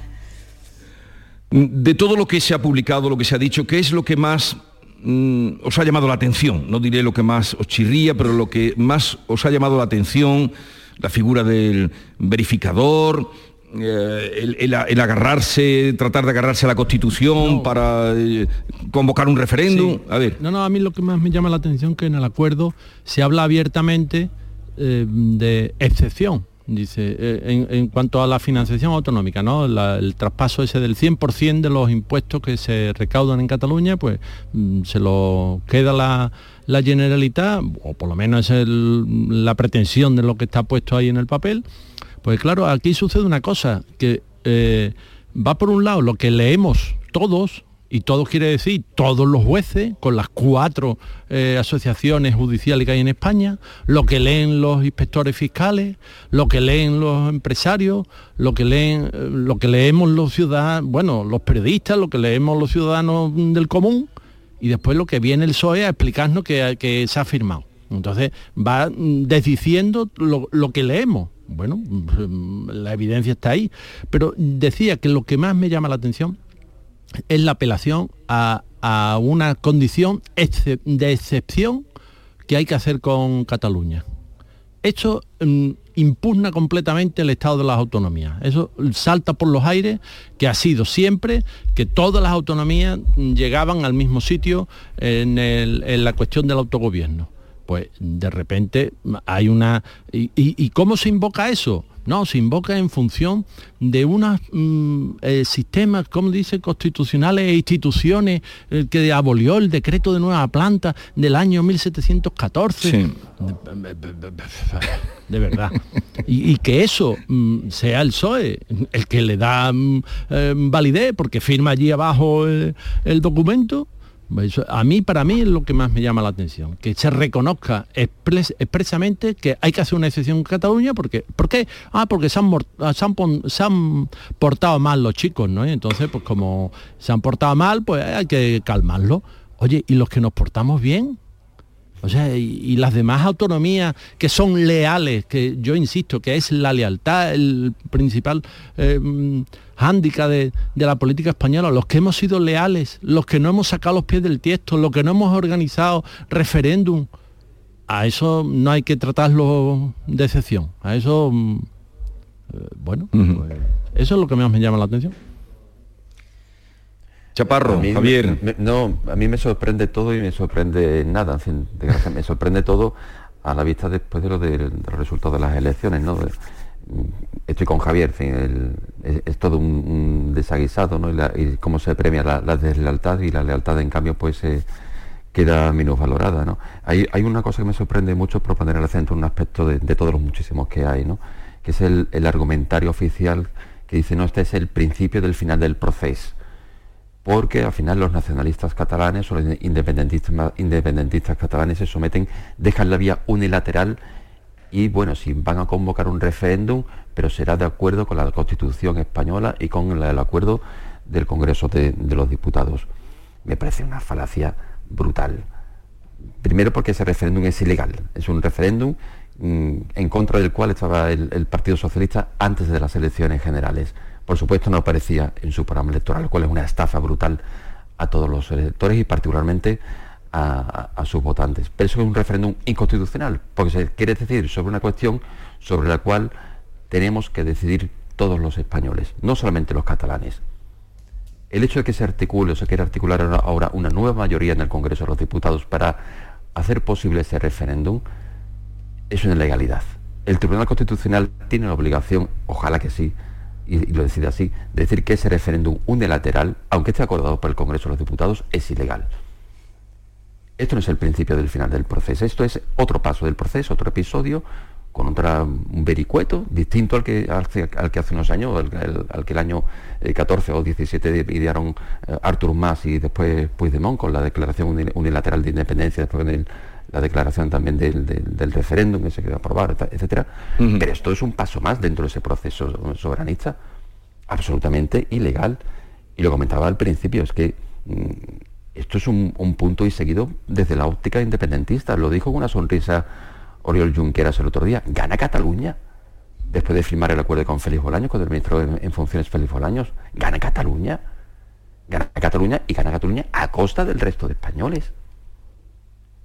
De todo lo que se ha publicado, lo que se ha dicho, ¿qué es lo que más mm, os ha llamado la atención? No diré lo que más os chirría, pero lo que más os ha llamado la atención, la figura del verificador, eh, el, el- el agarrarse, tratar de agarrarse a la Constitución para eh, convocar un referéndum. A ver. No, no, a mí lo que más me llama la atención que en el acuerdo se habla abiertamente eh, de excepción. Dice, en, en cuanto a la financiación autonómica, ¿no? La- el traspaso ese del 100% de los impuestos que se recaudan en Cataluña, pues mm, se lo queda la, la Generalitat, o por lo menos es el- la pretensión de lo que está puesto ahí en el papel. Pues claro, aquí sucede una cosa, que eh, va por un lado lo que leemos todos, y todos quiere decir todos los jueces, con las cuatro eh, asociaciones judiciales que hay en España, lo que leen los inspectores fiscales, lo que leen los empresarios, lo que leen, eh, lo que leemos los ciudadanos, bueno, los periodistas, lo que leemos los ciudadanos del común, y después lo que viene el PSOE a explicarnos que, se ha firmado. Entonces va mm, desdiciendo lo que leemos. Bueno, mm, la evidencia está ahí. Pero decía que lo que más me llama la atención es la apelación a, a una condición de excepción que hay que hacer con Cataluña. Esto mm, impugna completamente el Estado de las autonomías. Eso salta por los aires, que ha sido siempre que todas las autonomías llegaban al mismo sitio en la cuestión del autogobierno. Pues de repente hay una... ¿Y, y- y cómo se invoca eso? No, se invoca en función de unos mm, eh, sistemas, como dice, constitucionales e instituciones eh, que abolió el decreto de nueva planta del año 1714 Sí. de verdad. Y, y que eso mm, sea el PSOE el que le da mm, eh, validez porque firma allí abajo el, el documento. A mí, para mí, es lo que más me llama la atención, que se reconozca expres- expresamente que hay que hacer una excepción en Cataluña, porque, ¿por qué? Ah, porque se han, mor- se han portado mal los chicos, ¿no? Entonces, pues como se han portado mal, pues hay que calmarlo. Oye, ¿y los que nos portamos bien? O sea, y, las demás autonomías que son leales, que yo insisto, que es la lealtad el principal eh, hándicap de, de la política española, los que hemos sido leales, los que no hemos sacado los pies del tiesto, los que no hemos organizado referéndum, a eso no hay que tratarlo de excepción. A eso, mm, eh, bueno, pues, eso es lo que más me llama la atención. Chaparro, A mí me- Javier. me- no, a mí me sorprende todo y me sorprende nada. En fin, desgracia, me sorprende todo a la vista después de lo del, de los resultados de las elecciones, ¿no? Estoy con Javier, es, todo un, desaguisado, ¿no? Y, cómo se premia la, deslealtad y la lealtad, en cambio, pues eh, queda minusvalorada, ¿no? Hay, una cosa que me sorprende mucho por poner el acento en un aspecto de, todos los muchísimos que hay, ¿no? Que es el, el argumentario oficial que dice, no, este es el principio del final del proceso porque al final los nacionalistas catalanes o los independentistas, independentistas catalanes se someten, dejan la vía unilateral y bueno, si van a convocar un referéndum, pero será de acuerdo con la Constitución española y con el acuerdo del Congreso de, de los Diputados. Me parece una falacia brutal. Primero porque ese referéndum es ilegal, es un referéndum mm, en contra del cual estaba el, el Partido Socialista antes de las elecciones generales. Por supuesto no aparecía en su programa electoral, lo cual es una estafa brutal a todos los electores y particularmente a, sus votantes. Pero eso es un referéndum inconstitucional, porque se quiere decidir sobre una cuestión sobre la cual tenemos que decidir todos los españoles, no solamente los catalanes. El hecho de que se articule o se quiera articular ahora- una nueva mayoría en el Congreso de los Diputados para hacer posible ese referéndum es una ilegalidad. El Tribunal Constitucional tiene la obligación, ojalá que sí, y, y lo decide así, de decir que ese referéndum unilateral, aunque esté acordado por el Congreso de los Diputados, es ilegal. Esto no es el principio del final del proceso, esto es otro paso del proceso, otro episodio con otra, un vericueto distinto al que, al, que hace unos años, al, que el año 14 eh, o 17 idearon eh, Artur Mas y después Puigdemont con la declaración unilateral de independencia, después de la declaración también del, referéndum que se quedó aprobar, etcétera. Pero esto es un paso más dentro de ese proceso soberanista, absolutamente ilegal. Y lo comentaba al principio, es que mm, esto es un, un punto y seguido desde la óptica independentista. Lo dijo con una sonrisa Oriol Junqueras el otro día, gana Cataluña, después de firmar el acuerdo con Félix Bolaños, con el ministro en, funciones Félix Bolaños, gana Cataluña, gana Cataluña y gana Cataluña a costa del resto de españoles.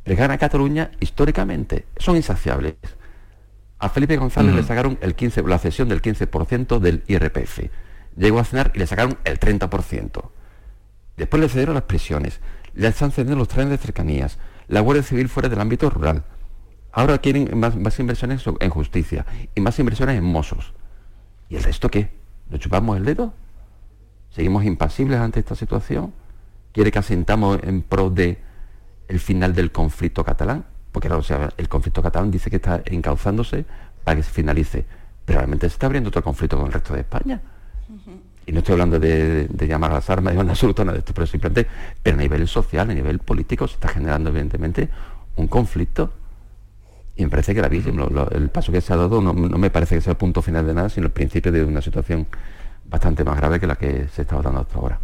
Le gana Cataluña históricamente, son insaciables. A Felipe González le sacaron el 15, la cesión del 15% del IRPF. Llegó a cenar y le sacaron el 30%. Después le cedieron las prisiones, le están cediendo los trenes de cercanías, la Guardia Civil fuera del ámbito rural, Ahora quieren más, inversiones en justicia y más inversiones en mozos. ¿Y el resto qué? ¿Lo chupamos el dedo? ¿Seguimos impasibles ante esta situación? ¿Quiere que asentamos en pro de el final del conflicto catalán? Porque el conflicto catalán dice que está encauzándose para que se finalice. Pero realmente se está abriendo otro conflicto con el resto de España. Y no estoy hablando de, llamar a las armas, de absoluto nada de esto, pero simplemente, pero a nivel social, a nivel político, se está generando evidentemente un conflicto y me parece gravísimo. el paso que se ha dado no, me parece que sea el punto final de nada, sino el principio de una situación bastante más grave que la que se estaba dando hasta ahora.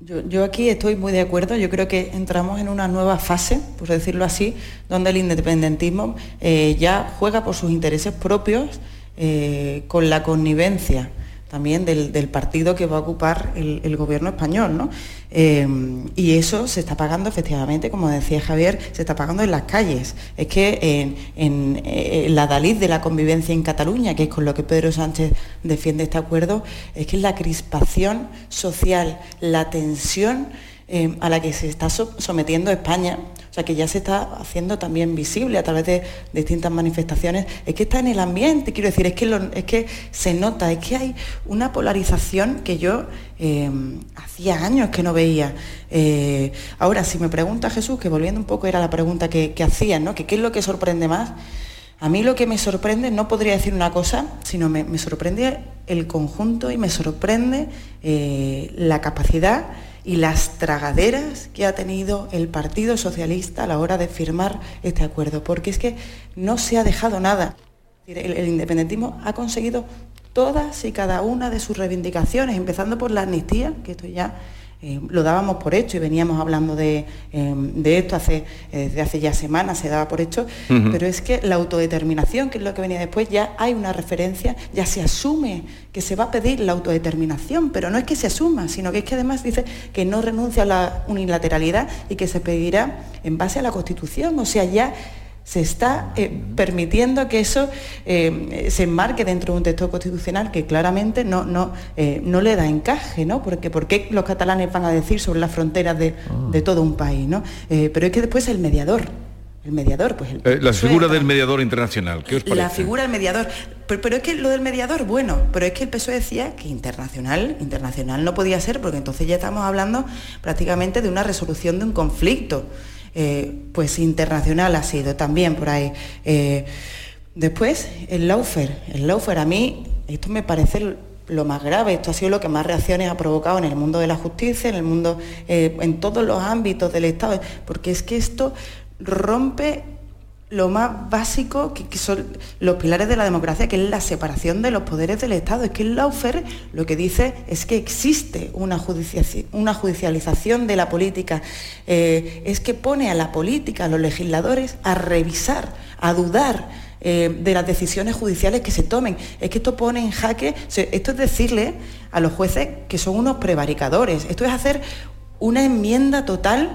Yo, aquí estoy muy de acuerdo, yo creo que entramos en una nueva fase, por decirlo así, donde el independentismo eh, ya juega por sus intereses propios eh, con la connivencia también del, partido que va a ocupar el, gobierno español. ¿no? Eh, y eso se está pagando efectivamente, como decía Javier, se está pagando en las calles. Es que en, la Dalí de la convivencia en Cataluña, que es con lo que Pedro Sánchez defiende este acuerdo, es que la crispación social, la tensión eh, a la que se está sometiendo España que ya se está haciendo también visible a través de, distintas manifestaciones, es que está en el ambiente, quiero decir, es que, es que se nota, es que hay una polarización que yo eh, hacía años que no veía. Eh, ahora, si me pregunta Jesús, que volviendo un poco era la pregunta que, que hacían, ¿no? que qué es lo que sorprende más, a mí lo que me sorprende, no podría decir una cosa, sino me, sorprende el conjunto y me sorprende la capacidad y las tragaderas que ha tenido el Partido Socialista a la hora de firmar este acuerdo, porque es que no se ha dejado nada. El, independentismo ha conseguido todas y cada una de sus reivindicaciones, empezando por la amnistía, que esto ya eh, lo dábamos por hecho y veníamos hablando de, em, esto hace, eh, desde hace ya semanas, se daba por hecho, pero es que la autodeterminación, que es lo que venía después, ya hay una referencia, ya se asume que se va a pedir la autodeterminación, pero no es que se asuma, sino que es que además dice que no renuncia a la unilateralidad y que se pedirá en base a la Constitución, o sea, ya se está eh, permitiendo que eso eh, se enmarque dentro de un texto constitucional que claramente no, no, eh, no le da encaje, ¿no? Porque ¿por qué los catalanes van a decir sobre las fronteras de, ah. todo un país, ¿no? pero es que después el mediador, el mediador, pues la figura del mediador internacional, ¿qué os parece? La figura del mediador. Pero, pero, es que lo del mediador, bueno, pero es que el PSOE decía que internacional, internacional no podía ser, porque entonces ya estamos hablando prácticamente de una resolución de un conflicto. Eh, pues internacional ha sido también por ahí. Eh, después, el Laufer. El Laufer a mí, esto me parece lo más grave, esto ha sido lo que más reacciones ha provocado en el mundo de la justicia, en el mundo, eh, en todos los ámbitos del Estado, porque es que esto rompe lo más básico que, son los pilares de la democracia, que es la separación de los poderes del Estado. Es que el Laufer lo que dice es que existe una, judicialización de la política, eh, es que pone a la política, a los legisladores, a revisar, a dudar eh, de las decisiones judiciales que se tomen. Es que esto pone en jaque, esto es decirle a los jueces que son unos prevaricadores, esto es hacer una enmienda total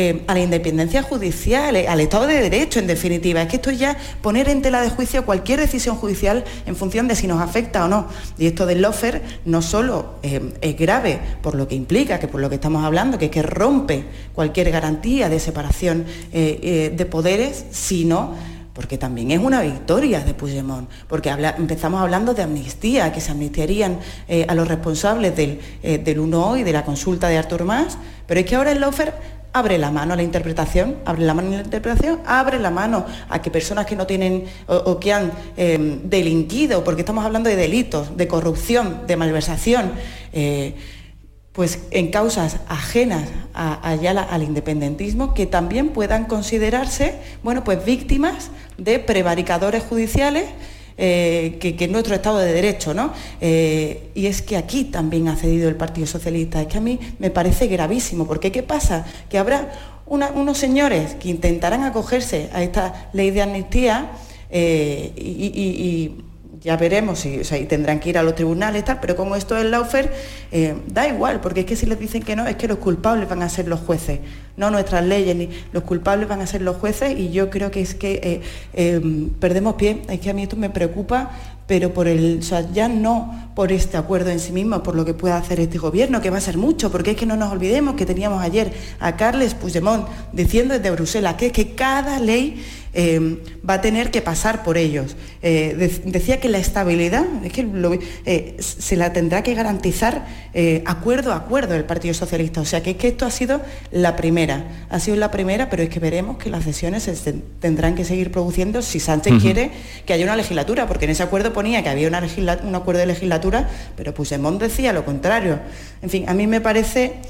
eh, a la independencia judicial, eh, al Estado de Derecho, en definitiva. Es que esto es ya poner en tela de juicio cualquier decisión judicial en función de si nos afecta o no. Y esto del lofer no solo eh, es grave por lo que implica, que por lo que estamos hablando, que que rompe cualquier garantía de separación de poderes, sino porque también es una victoria de Puigdemont, porque empezamos hablando de amnistía, que se amnistiarían a los responsables del, del 1 y de la consulta de Artur Mas, pero es que ahora el lofer abre la mano a la interpretación, abre la mano a la interpretación, abre la mano a que personas que no tienen o, que han em, delinquido, porque estamos hablando de delitos, de corrupción, de malversación, eh, pues en causas ajenas al independentismo, que también puedan considerarse, bueno, pues víctimas de prevaricadores judiciales eh, que, es nuestro Estado de Derecho, ¿no? Eh, y es que aquí también ha cedido el Partido Socialista. Es que a mí me parece gravísimo, porque ¿qué pasa? Que habrá unos señores que intentarán acogerse a esta ley de amnistía eh, y ya veremos si tendrán que ir a los tribunales tal, pero como esto es Laufer, eh, da igual, porque es que si les dicen que no, es que los culpables van a ser los jueces, no nuestras leyes, ni los culpables van a ser los jueces y yo creo que es que eh, eh, perdemos pie, es que a mí esto me preocupa, pero por el, o sea, ya no por este acuerdo en sí mismo, por lo que pueda hacer este gobierno, que va a ser mucho, porque es que no nos olvidemos que teníamos ayer a Carles Puigdemont diciendo desde Bruselas que es que cada ley eh, va a tener que pasar por ellos. Eh, decía que la estabilidad es que eh, se la tendrá que garantizar acuerdo a acuerdo el Partido Socialista. O sea que es que esto ha sido la primera, ha sido la primera, pero es que veremos que las sesiones se tendrán que seguir produciendo si Sánchez quiere que haya una legislatura, porque en ese acuerdo ponía que había una un acuerdo de legislatura, pero Puigdemont decía lo contrario. En fin, a mí me parece...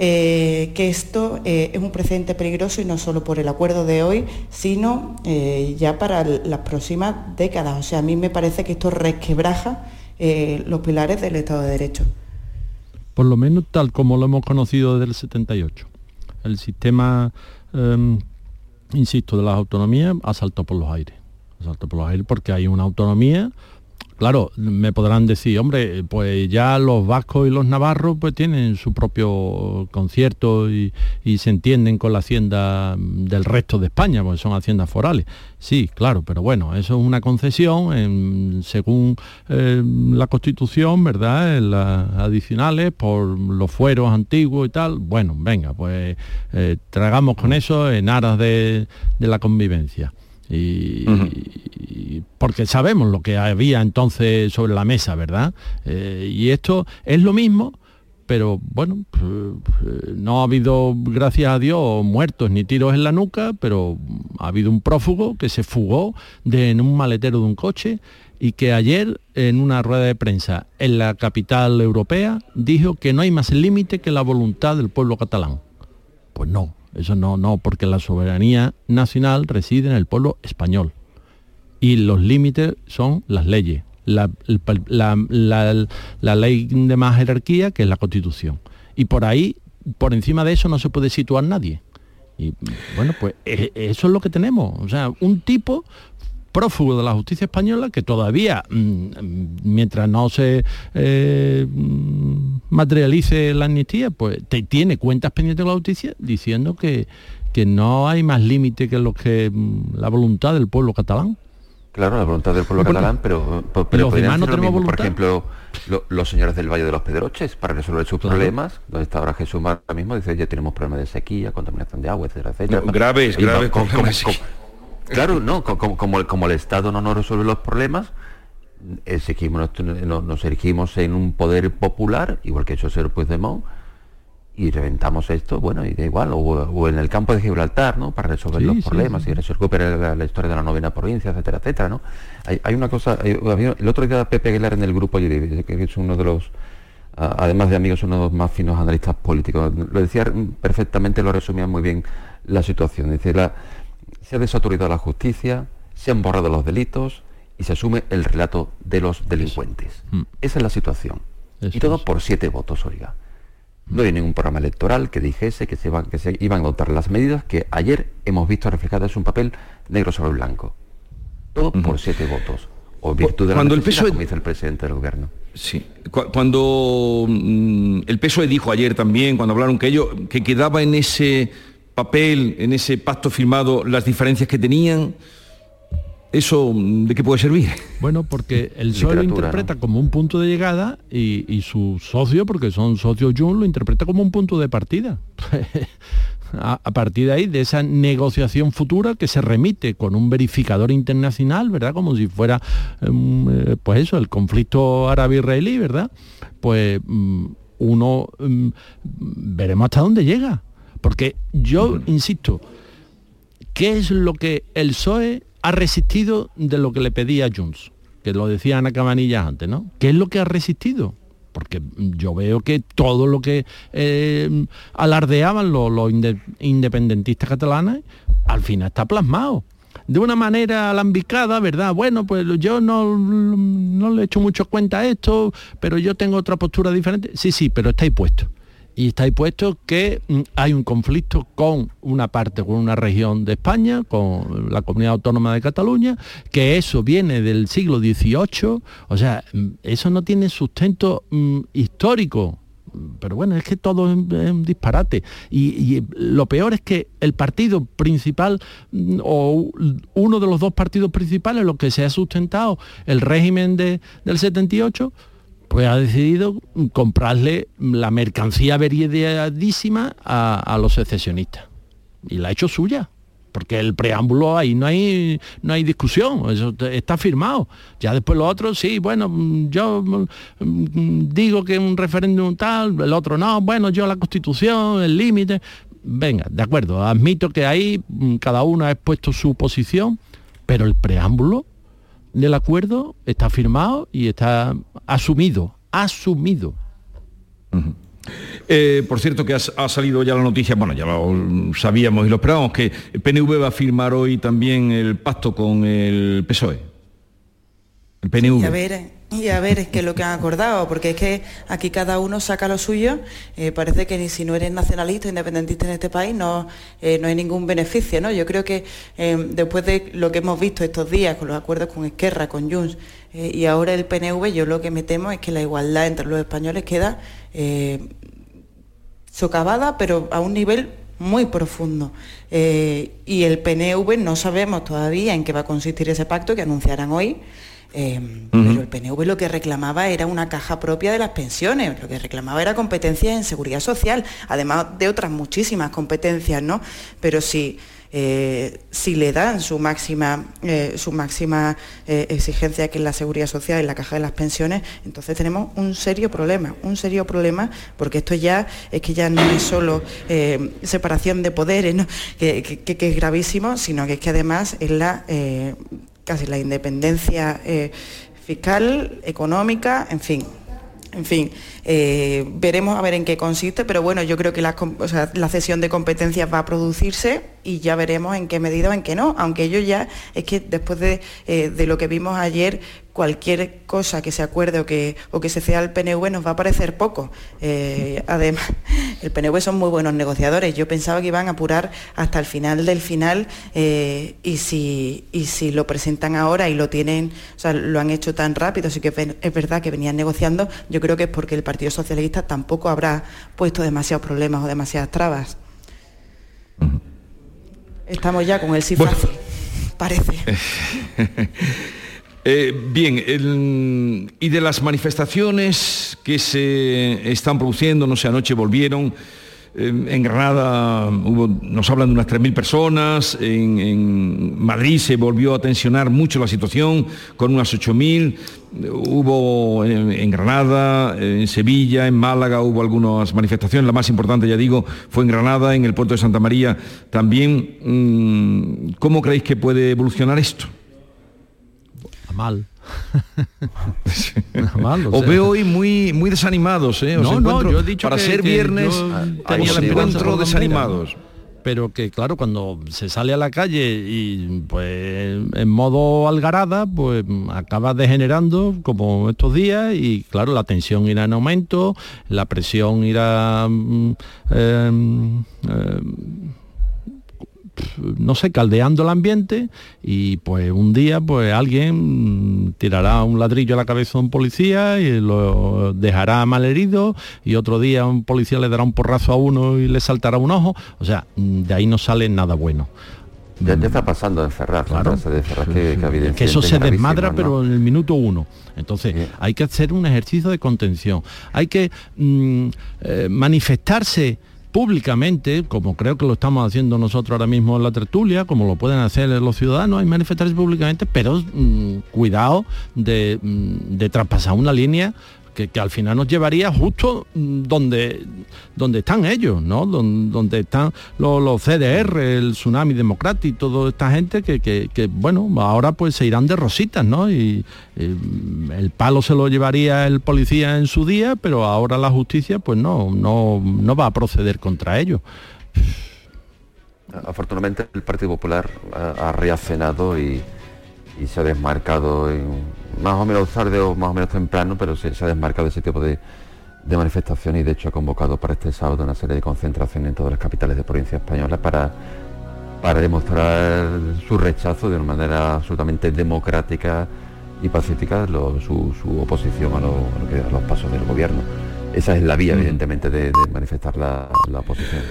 Eh, que esto eh, es un precedente peligroso y no solo por el acuerdo de hoy, sino eh, ya para las próximas décadas. O sea, a mí me parece que esto resquebraja los pilares del Estado de Derecho. Por lo menos tal como lo hemos conocido desde el 78. El sistema, em, insisto, de las autonomías ha saltado por los aires. Ha saltado por los aires porque hay una autonomía Claro, me podrán decir, hombre, pues ya los vascos y los navarros pues tienen su propio concierto y, se entienden con la hacienda del resto de España, porque son haciendas forales. Sí, claro, pero bueno, eso es una concesión según eh, la Constitución, ¿verdad? Las adicionales por los fueros antiguos y tal. Bueno, venga, pues eh, tragamos con eso en aras de la convivencia. Y, porque sabemos lo que había entonces sobre la mesa, ¿verdad? Eh, y esto es lo mismo, pero bueno, pues, eh, no ha habido, gracias a Dios, muertos ni tiros en la nuca, pero ha habido un prófugo que se fugó de, en un maletero de un coche y que ayer en una rueda de prensa en la capital europea dijo que no hay más límite que la voluntad del pueblo catalán. Pues no, eso no, no, porque la soberanía nacional reside en el pueblo español. Y los límites son las leyes. La, ley de más jerarquía, que es la Constitución. Y por ahí, por encima de eso, no se puede situar nadie. Y bueno, pues e, eso es lo que tenemos. O sea, un tipo prófugo de la justicia española que todavía, mm, mientras no se eh, materialice la amnistía, pues te, tiene cuentas pendientes de la justicia diciendo que, que no hay más límite que lo que mm, la voluntad del pueblo catalán. Claro, la voluntad del pueblo catalán, pero, pero, por ejemplo, los señores del Valle de los Pedroches, para resolver sus problemas, donde está ahora Jesús ahora mismo, dice, ya tenemos problemas de sequía, contaminación de agua, etcétera, etcétera. graves, graves Claro, no, como, como, el Estado no nos resuelve los problemas, exigimos, nos, erigimos en un poder popular, igual que hecho ser Puigdemont, y reventamos esto, bueno, y da igual, o, en el campo de Gibraltar, ¿no? Para resolver los problemas y se recupera la, historia de la novena provincia, etcétera, etcétera, ¿no? Hay, una cosa, el otro día Pepe Aguilar en el grupo, que es uno de los, además de amigos, uno de los más finos analistas políticos, lo decía perfectamente, lo resumía muy bien la situación, decir, la se ha desautorizado la justicia, se han borrado los delitos y se asume el relato de los delincuentes. Mm. Esa es la situación. y todo por siete votos, oiga. No hay ningún programa electoral que dijese que se, que se iban a adoptar las medidas que ayer hemos visto reflejadas en un papel negro sobre blanco. Todo por siete votos. O virtud de cuando el peso como dice el presidente del gobierno. Sí. Cuando mm, el PSOE dijo ayer también, cuando hablaron que ello, que quedaba en ese papel, en ese pacto firmado, las diferencias que tenían? ¿Eso de qué puede servir? Bueno, porque el PSOE lo interpreta como un punto de llegada y, su socio, porque son socios Jun, lo interpreta como un punto de partida. a, partir de ahí, de esa negociación futura que se remite con un verificador internacional, ¿verdad? Como si fuera, em, eh, pues eso, el conflicto árabe-israelí, ¿verdad? Pues mm, uno mm, veremos hasta dónde llega Porque yo insisto, ¿qué es lo que el PSOE ha resistido de lo que le pedía Junts? Que lo decía Ana Cabanillas antes, ¿no? ¿Qué es lo que ha resistido? Porque yo veo que todo lo que eh, alardeaban los, los inde- independentistas catalanes, al final está plasmado de una manera alambicada, ¿verdad? Bueno, pues yo no, no le echo mucho cuenta a esto, pero yo tengo otra postura diferente. Sí, sí, pero estáis puestos. Y estáis puestos que mm, hay un conflicto con una parte, con una región de España, con la comunidad autónoma de Cataluña, que eso viene del siglo XVIII, o sea, mm, eso no tiene sustento mm, histórico, pero bueno, es que todo es, un disparate. Y, lo peor es que el partido principal o uno de los dos partidos principales, lo que se ha sustentado el régimen de- del 78, pues ha decidido comprarle la mercancía veridísima a, a los secesionistas. Y la ha hecho suya. Porque el preámbulo ahí no hay, no hay discusión, eso está firmado. Ya después lo otro, sí, bueno, mm, yo mm, mm, digo que un referéndum tal, el otro no, bueno, yo la constitución, el límite. Venga, de acuerdo, admito que ahí cada uno ha expuesto su posición, pero el preámbulo del acuerdo está firmado y está asumido, asumido. Eh, por cierto que ha, salido ya la noticia, bueno, ya lo sabíamos y lo esperábamos, que PNV va a firmar hoy también el pacto con el PSOE. El PNV. Y a ver, y a ver, es que lo que han acordado, porque es que aquí cada uno saca lo suyo, eh, parece que ni si no eres nacionalista independentista en este país no, eh, no hay ningún beneficio, ¿no? Yo creo que eh, después de lo que hemos visto estos días con los acuerdos con Esquerra, con Junts y ahora el PNV, yo lo que me temo es que la igualdad entre los españoles queda socavada, pero a un nivel muy profundo. Y el PNV no sabemos todavía en qué va a consistir ese pacto que anunciarán hoy. Eh, Pero el PNV lo que reclamaba era una caja propia de las pensiones, lo que reclamaba era competencias en seguridad social, además de otras muchísimas competencias, ¿no? Pero si, eh, si le dan su máxima, eh, su máxima eh, exigencia, que es la seguridad social y la caja de las pensiones, entonces tenemos un serio problema, un serio problema, porque esto ya es que ya no es solo separación de poderes, ¿no? que, que- que- es gravísimo, sino que es que además es la casi la independencia eh, fiscal, económica, en fin. En fin, eh, veremos a ver en qué consiste, pero bueno, yo creo que la, la cesión de competencias va a producirse y ya veremos en qué medida o en qué no, aunque ellos ya, es que después de, eh, de lo que vimos ayer, cualquier cosa que se acuerde o que, o que se ceda al PNV nos va a parecer poco. Eh, además, el PNV son muy buenos negociadores, yo pensaba que iban a apurar hasta el final del final eh, y, si, y si lo presentan ahora y lo tienen, o sea, lo han hecho tan rápido, sí que es verdad que venían negociando, yo creo que es porque el Partido Socialista tampoco habrá puesto demasiados problemas o demasiadas trabas. Estamos ya con el sí fácil, parece. Eh, bien, el- y de las manifestaciones que se están produciendo, no sé, anoche volvieron, en Granada hubo, nos hablan de unas 3.000 personas, en, Madrid se volvió a tensionar mucho la situación con unas 8.000, hubo en, en Granada, en Sevilla, en Málaga hubo algunas manifestaciones, la más importante ya digo fue en Granada, en el puerto de Santa María también. Mm, ¿Cómo creéis que puede evolucionar esto? Mal. Mal, o Os sea. veo hoy muy, muy desanimados, ¿eh? Os No, no, encuentro- yo he dicho para que- ser que viernes yo tenía sí, encuentro desanimados. Pero que claro, cuando se sale a la calle y pues en modo algarada, pues acaba degenerando como estos días y claro, la tensión irá en aumento, la presión irá mm, em, em, no sé, caldeando el ambiente y pues un día pues alguien tirará un ladrillo a la cabeza a un policía y lo dejará mal herido y otro día un policía le dará un porrazo a uno y le saltará un ojo. O sea, de ahí no sale nada bueno. Ya, ya está pasando en Ferraz, Claro. de Ferraz que, eso se desmadra ¿no? pero en el minuto uno entonces hay que hacer un ejercicio de contención hay que mm, eh, manifestarse públicamente, como creo que lo estamos haciendo nosotros ahora mismo en la tertulia, como lo pueden hacer los ciudadanos, hay manifestarse públicamente, pero mm, cuidado mm, de traspasar una línea que, al final nos llevaría justo mm, donde, donde están ellos, ¿no? Donde, están los, CDR, el Tsunami Democrático, toda esta gente que, bueno, ahora pues se irán de rositas, ¿no? Y, el palo se lo llevaría el policía en su día, pero ahora la justicia pues no, no, no va a proceder contra ellos. Afortunadamente el Partido Popular ha, reaccionado y, se ha desmarcado más o menos tarde o más o menos temprano, pero se, ha desmarcado ese tipo de, de manifestaciones y de hecho ha convocado para este sábado una serie de concentraciones en todas las capitales de provincia española para, para demostrar su rechazo de una manera absolutamente democrática y pacífica su, oposición a, los pasos del gobierno. Esa es la vía, mm. evidentemente, de, manifestar la oposición.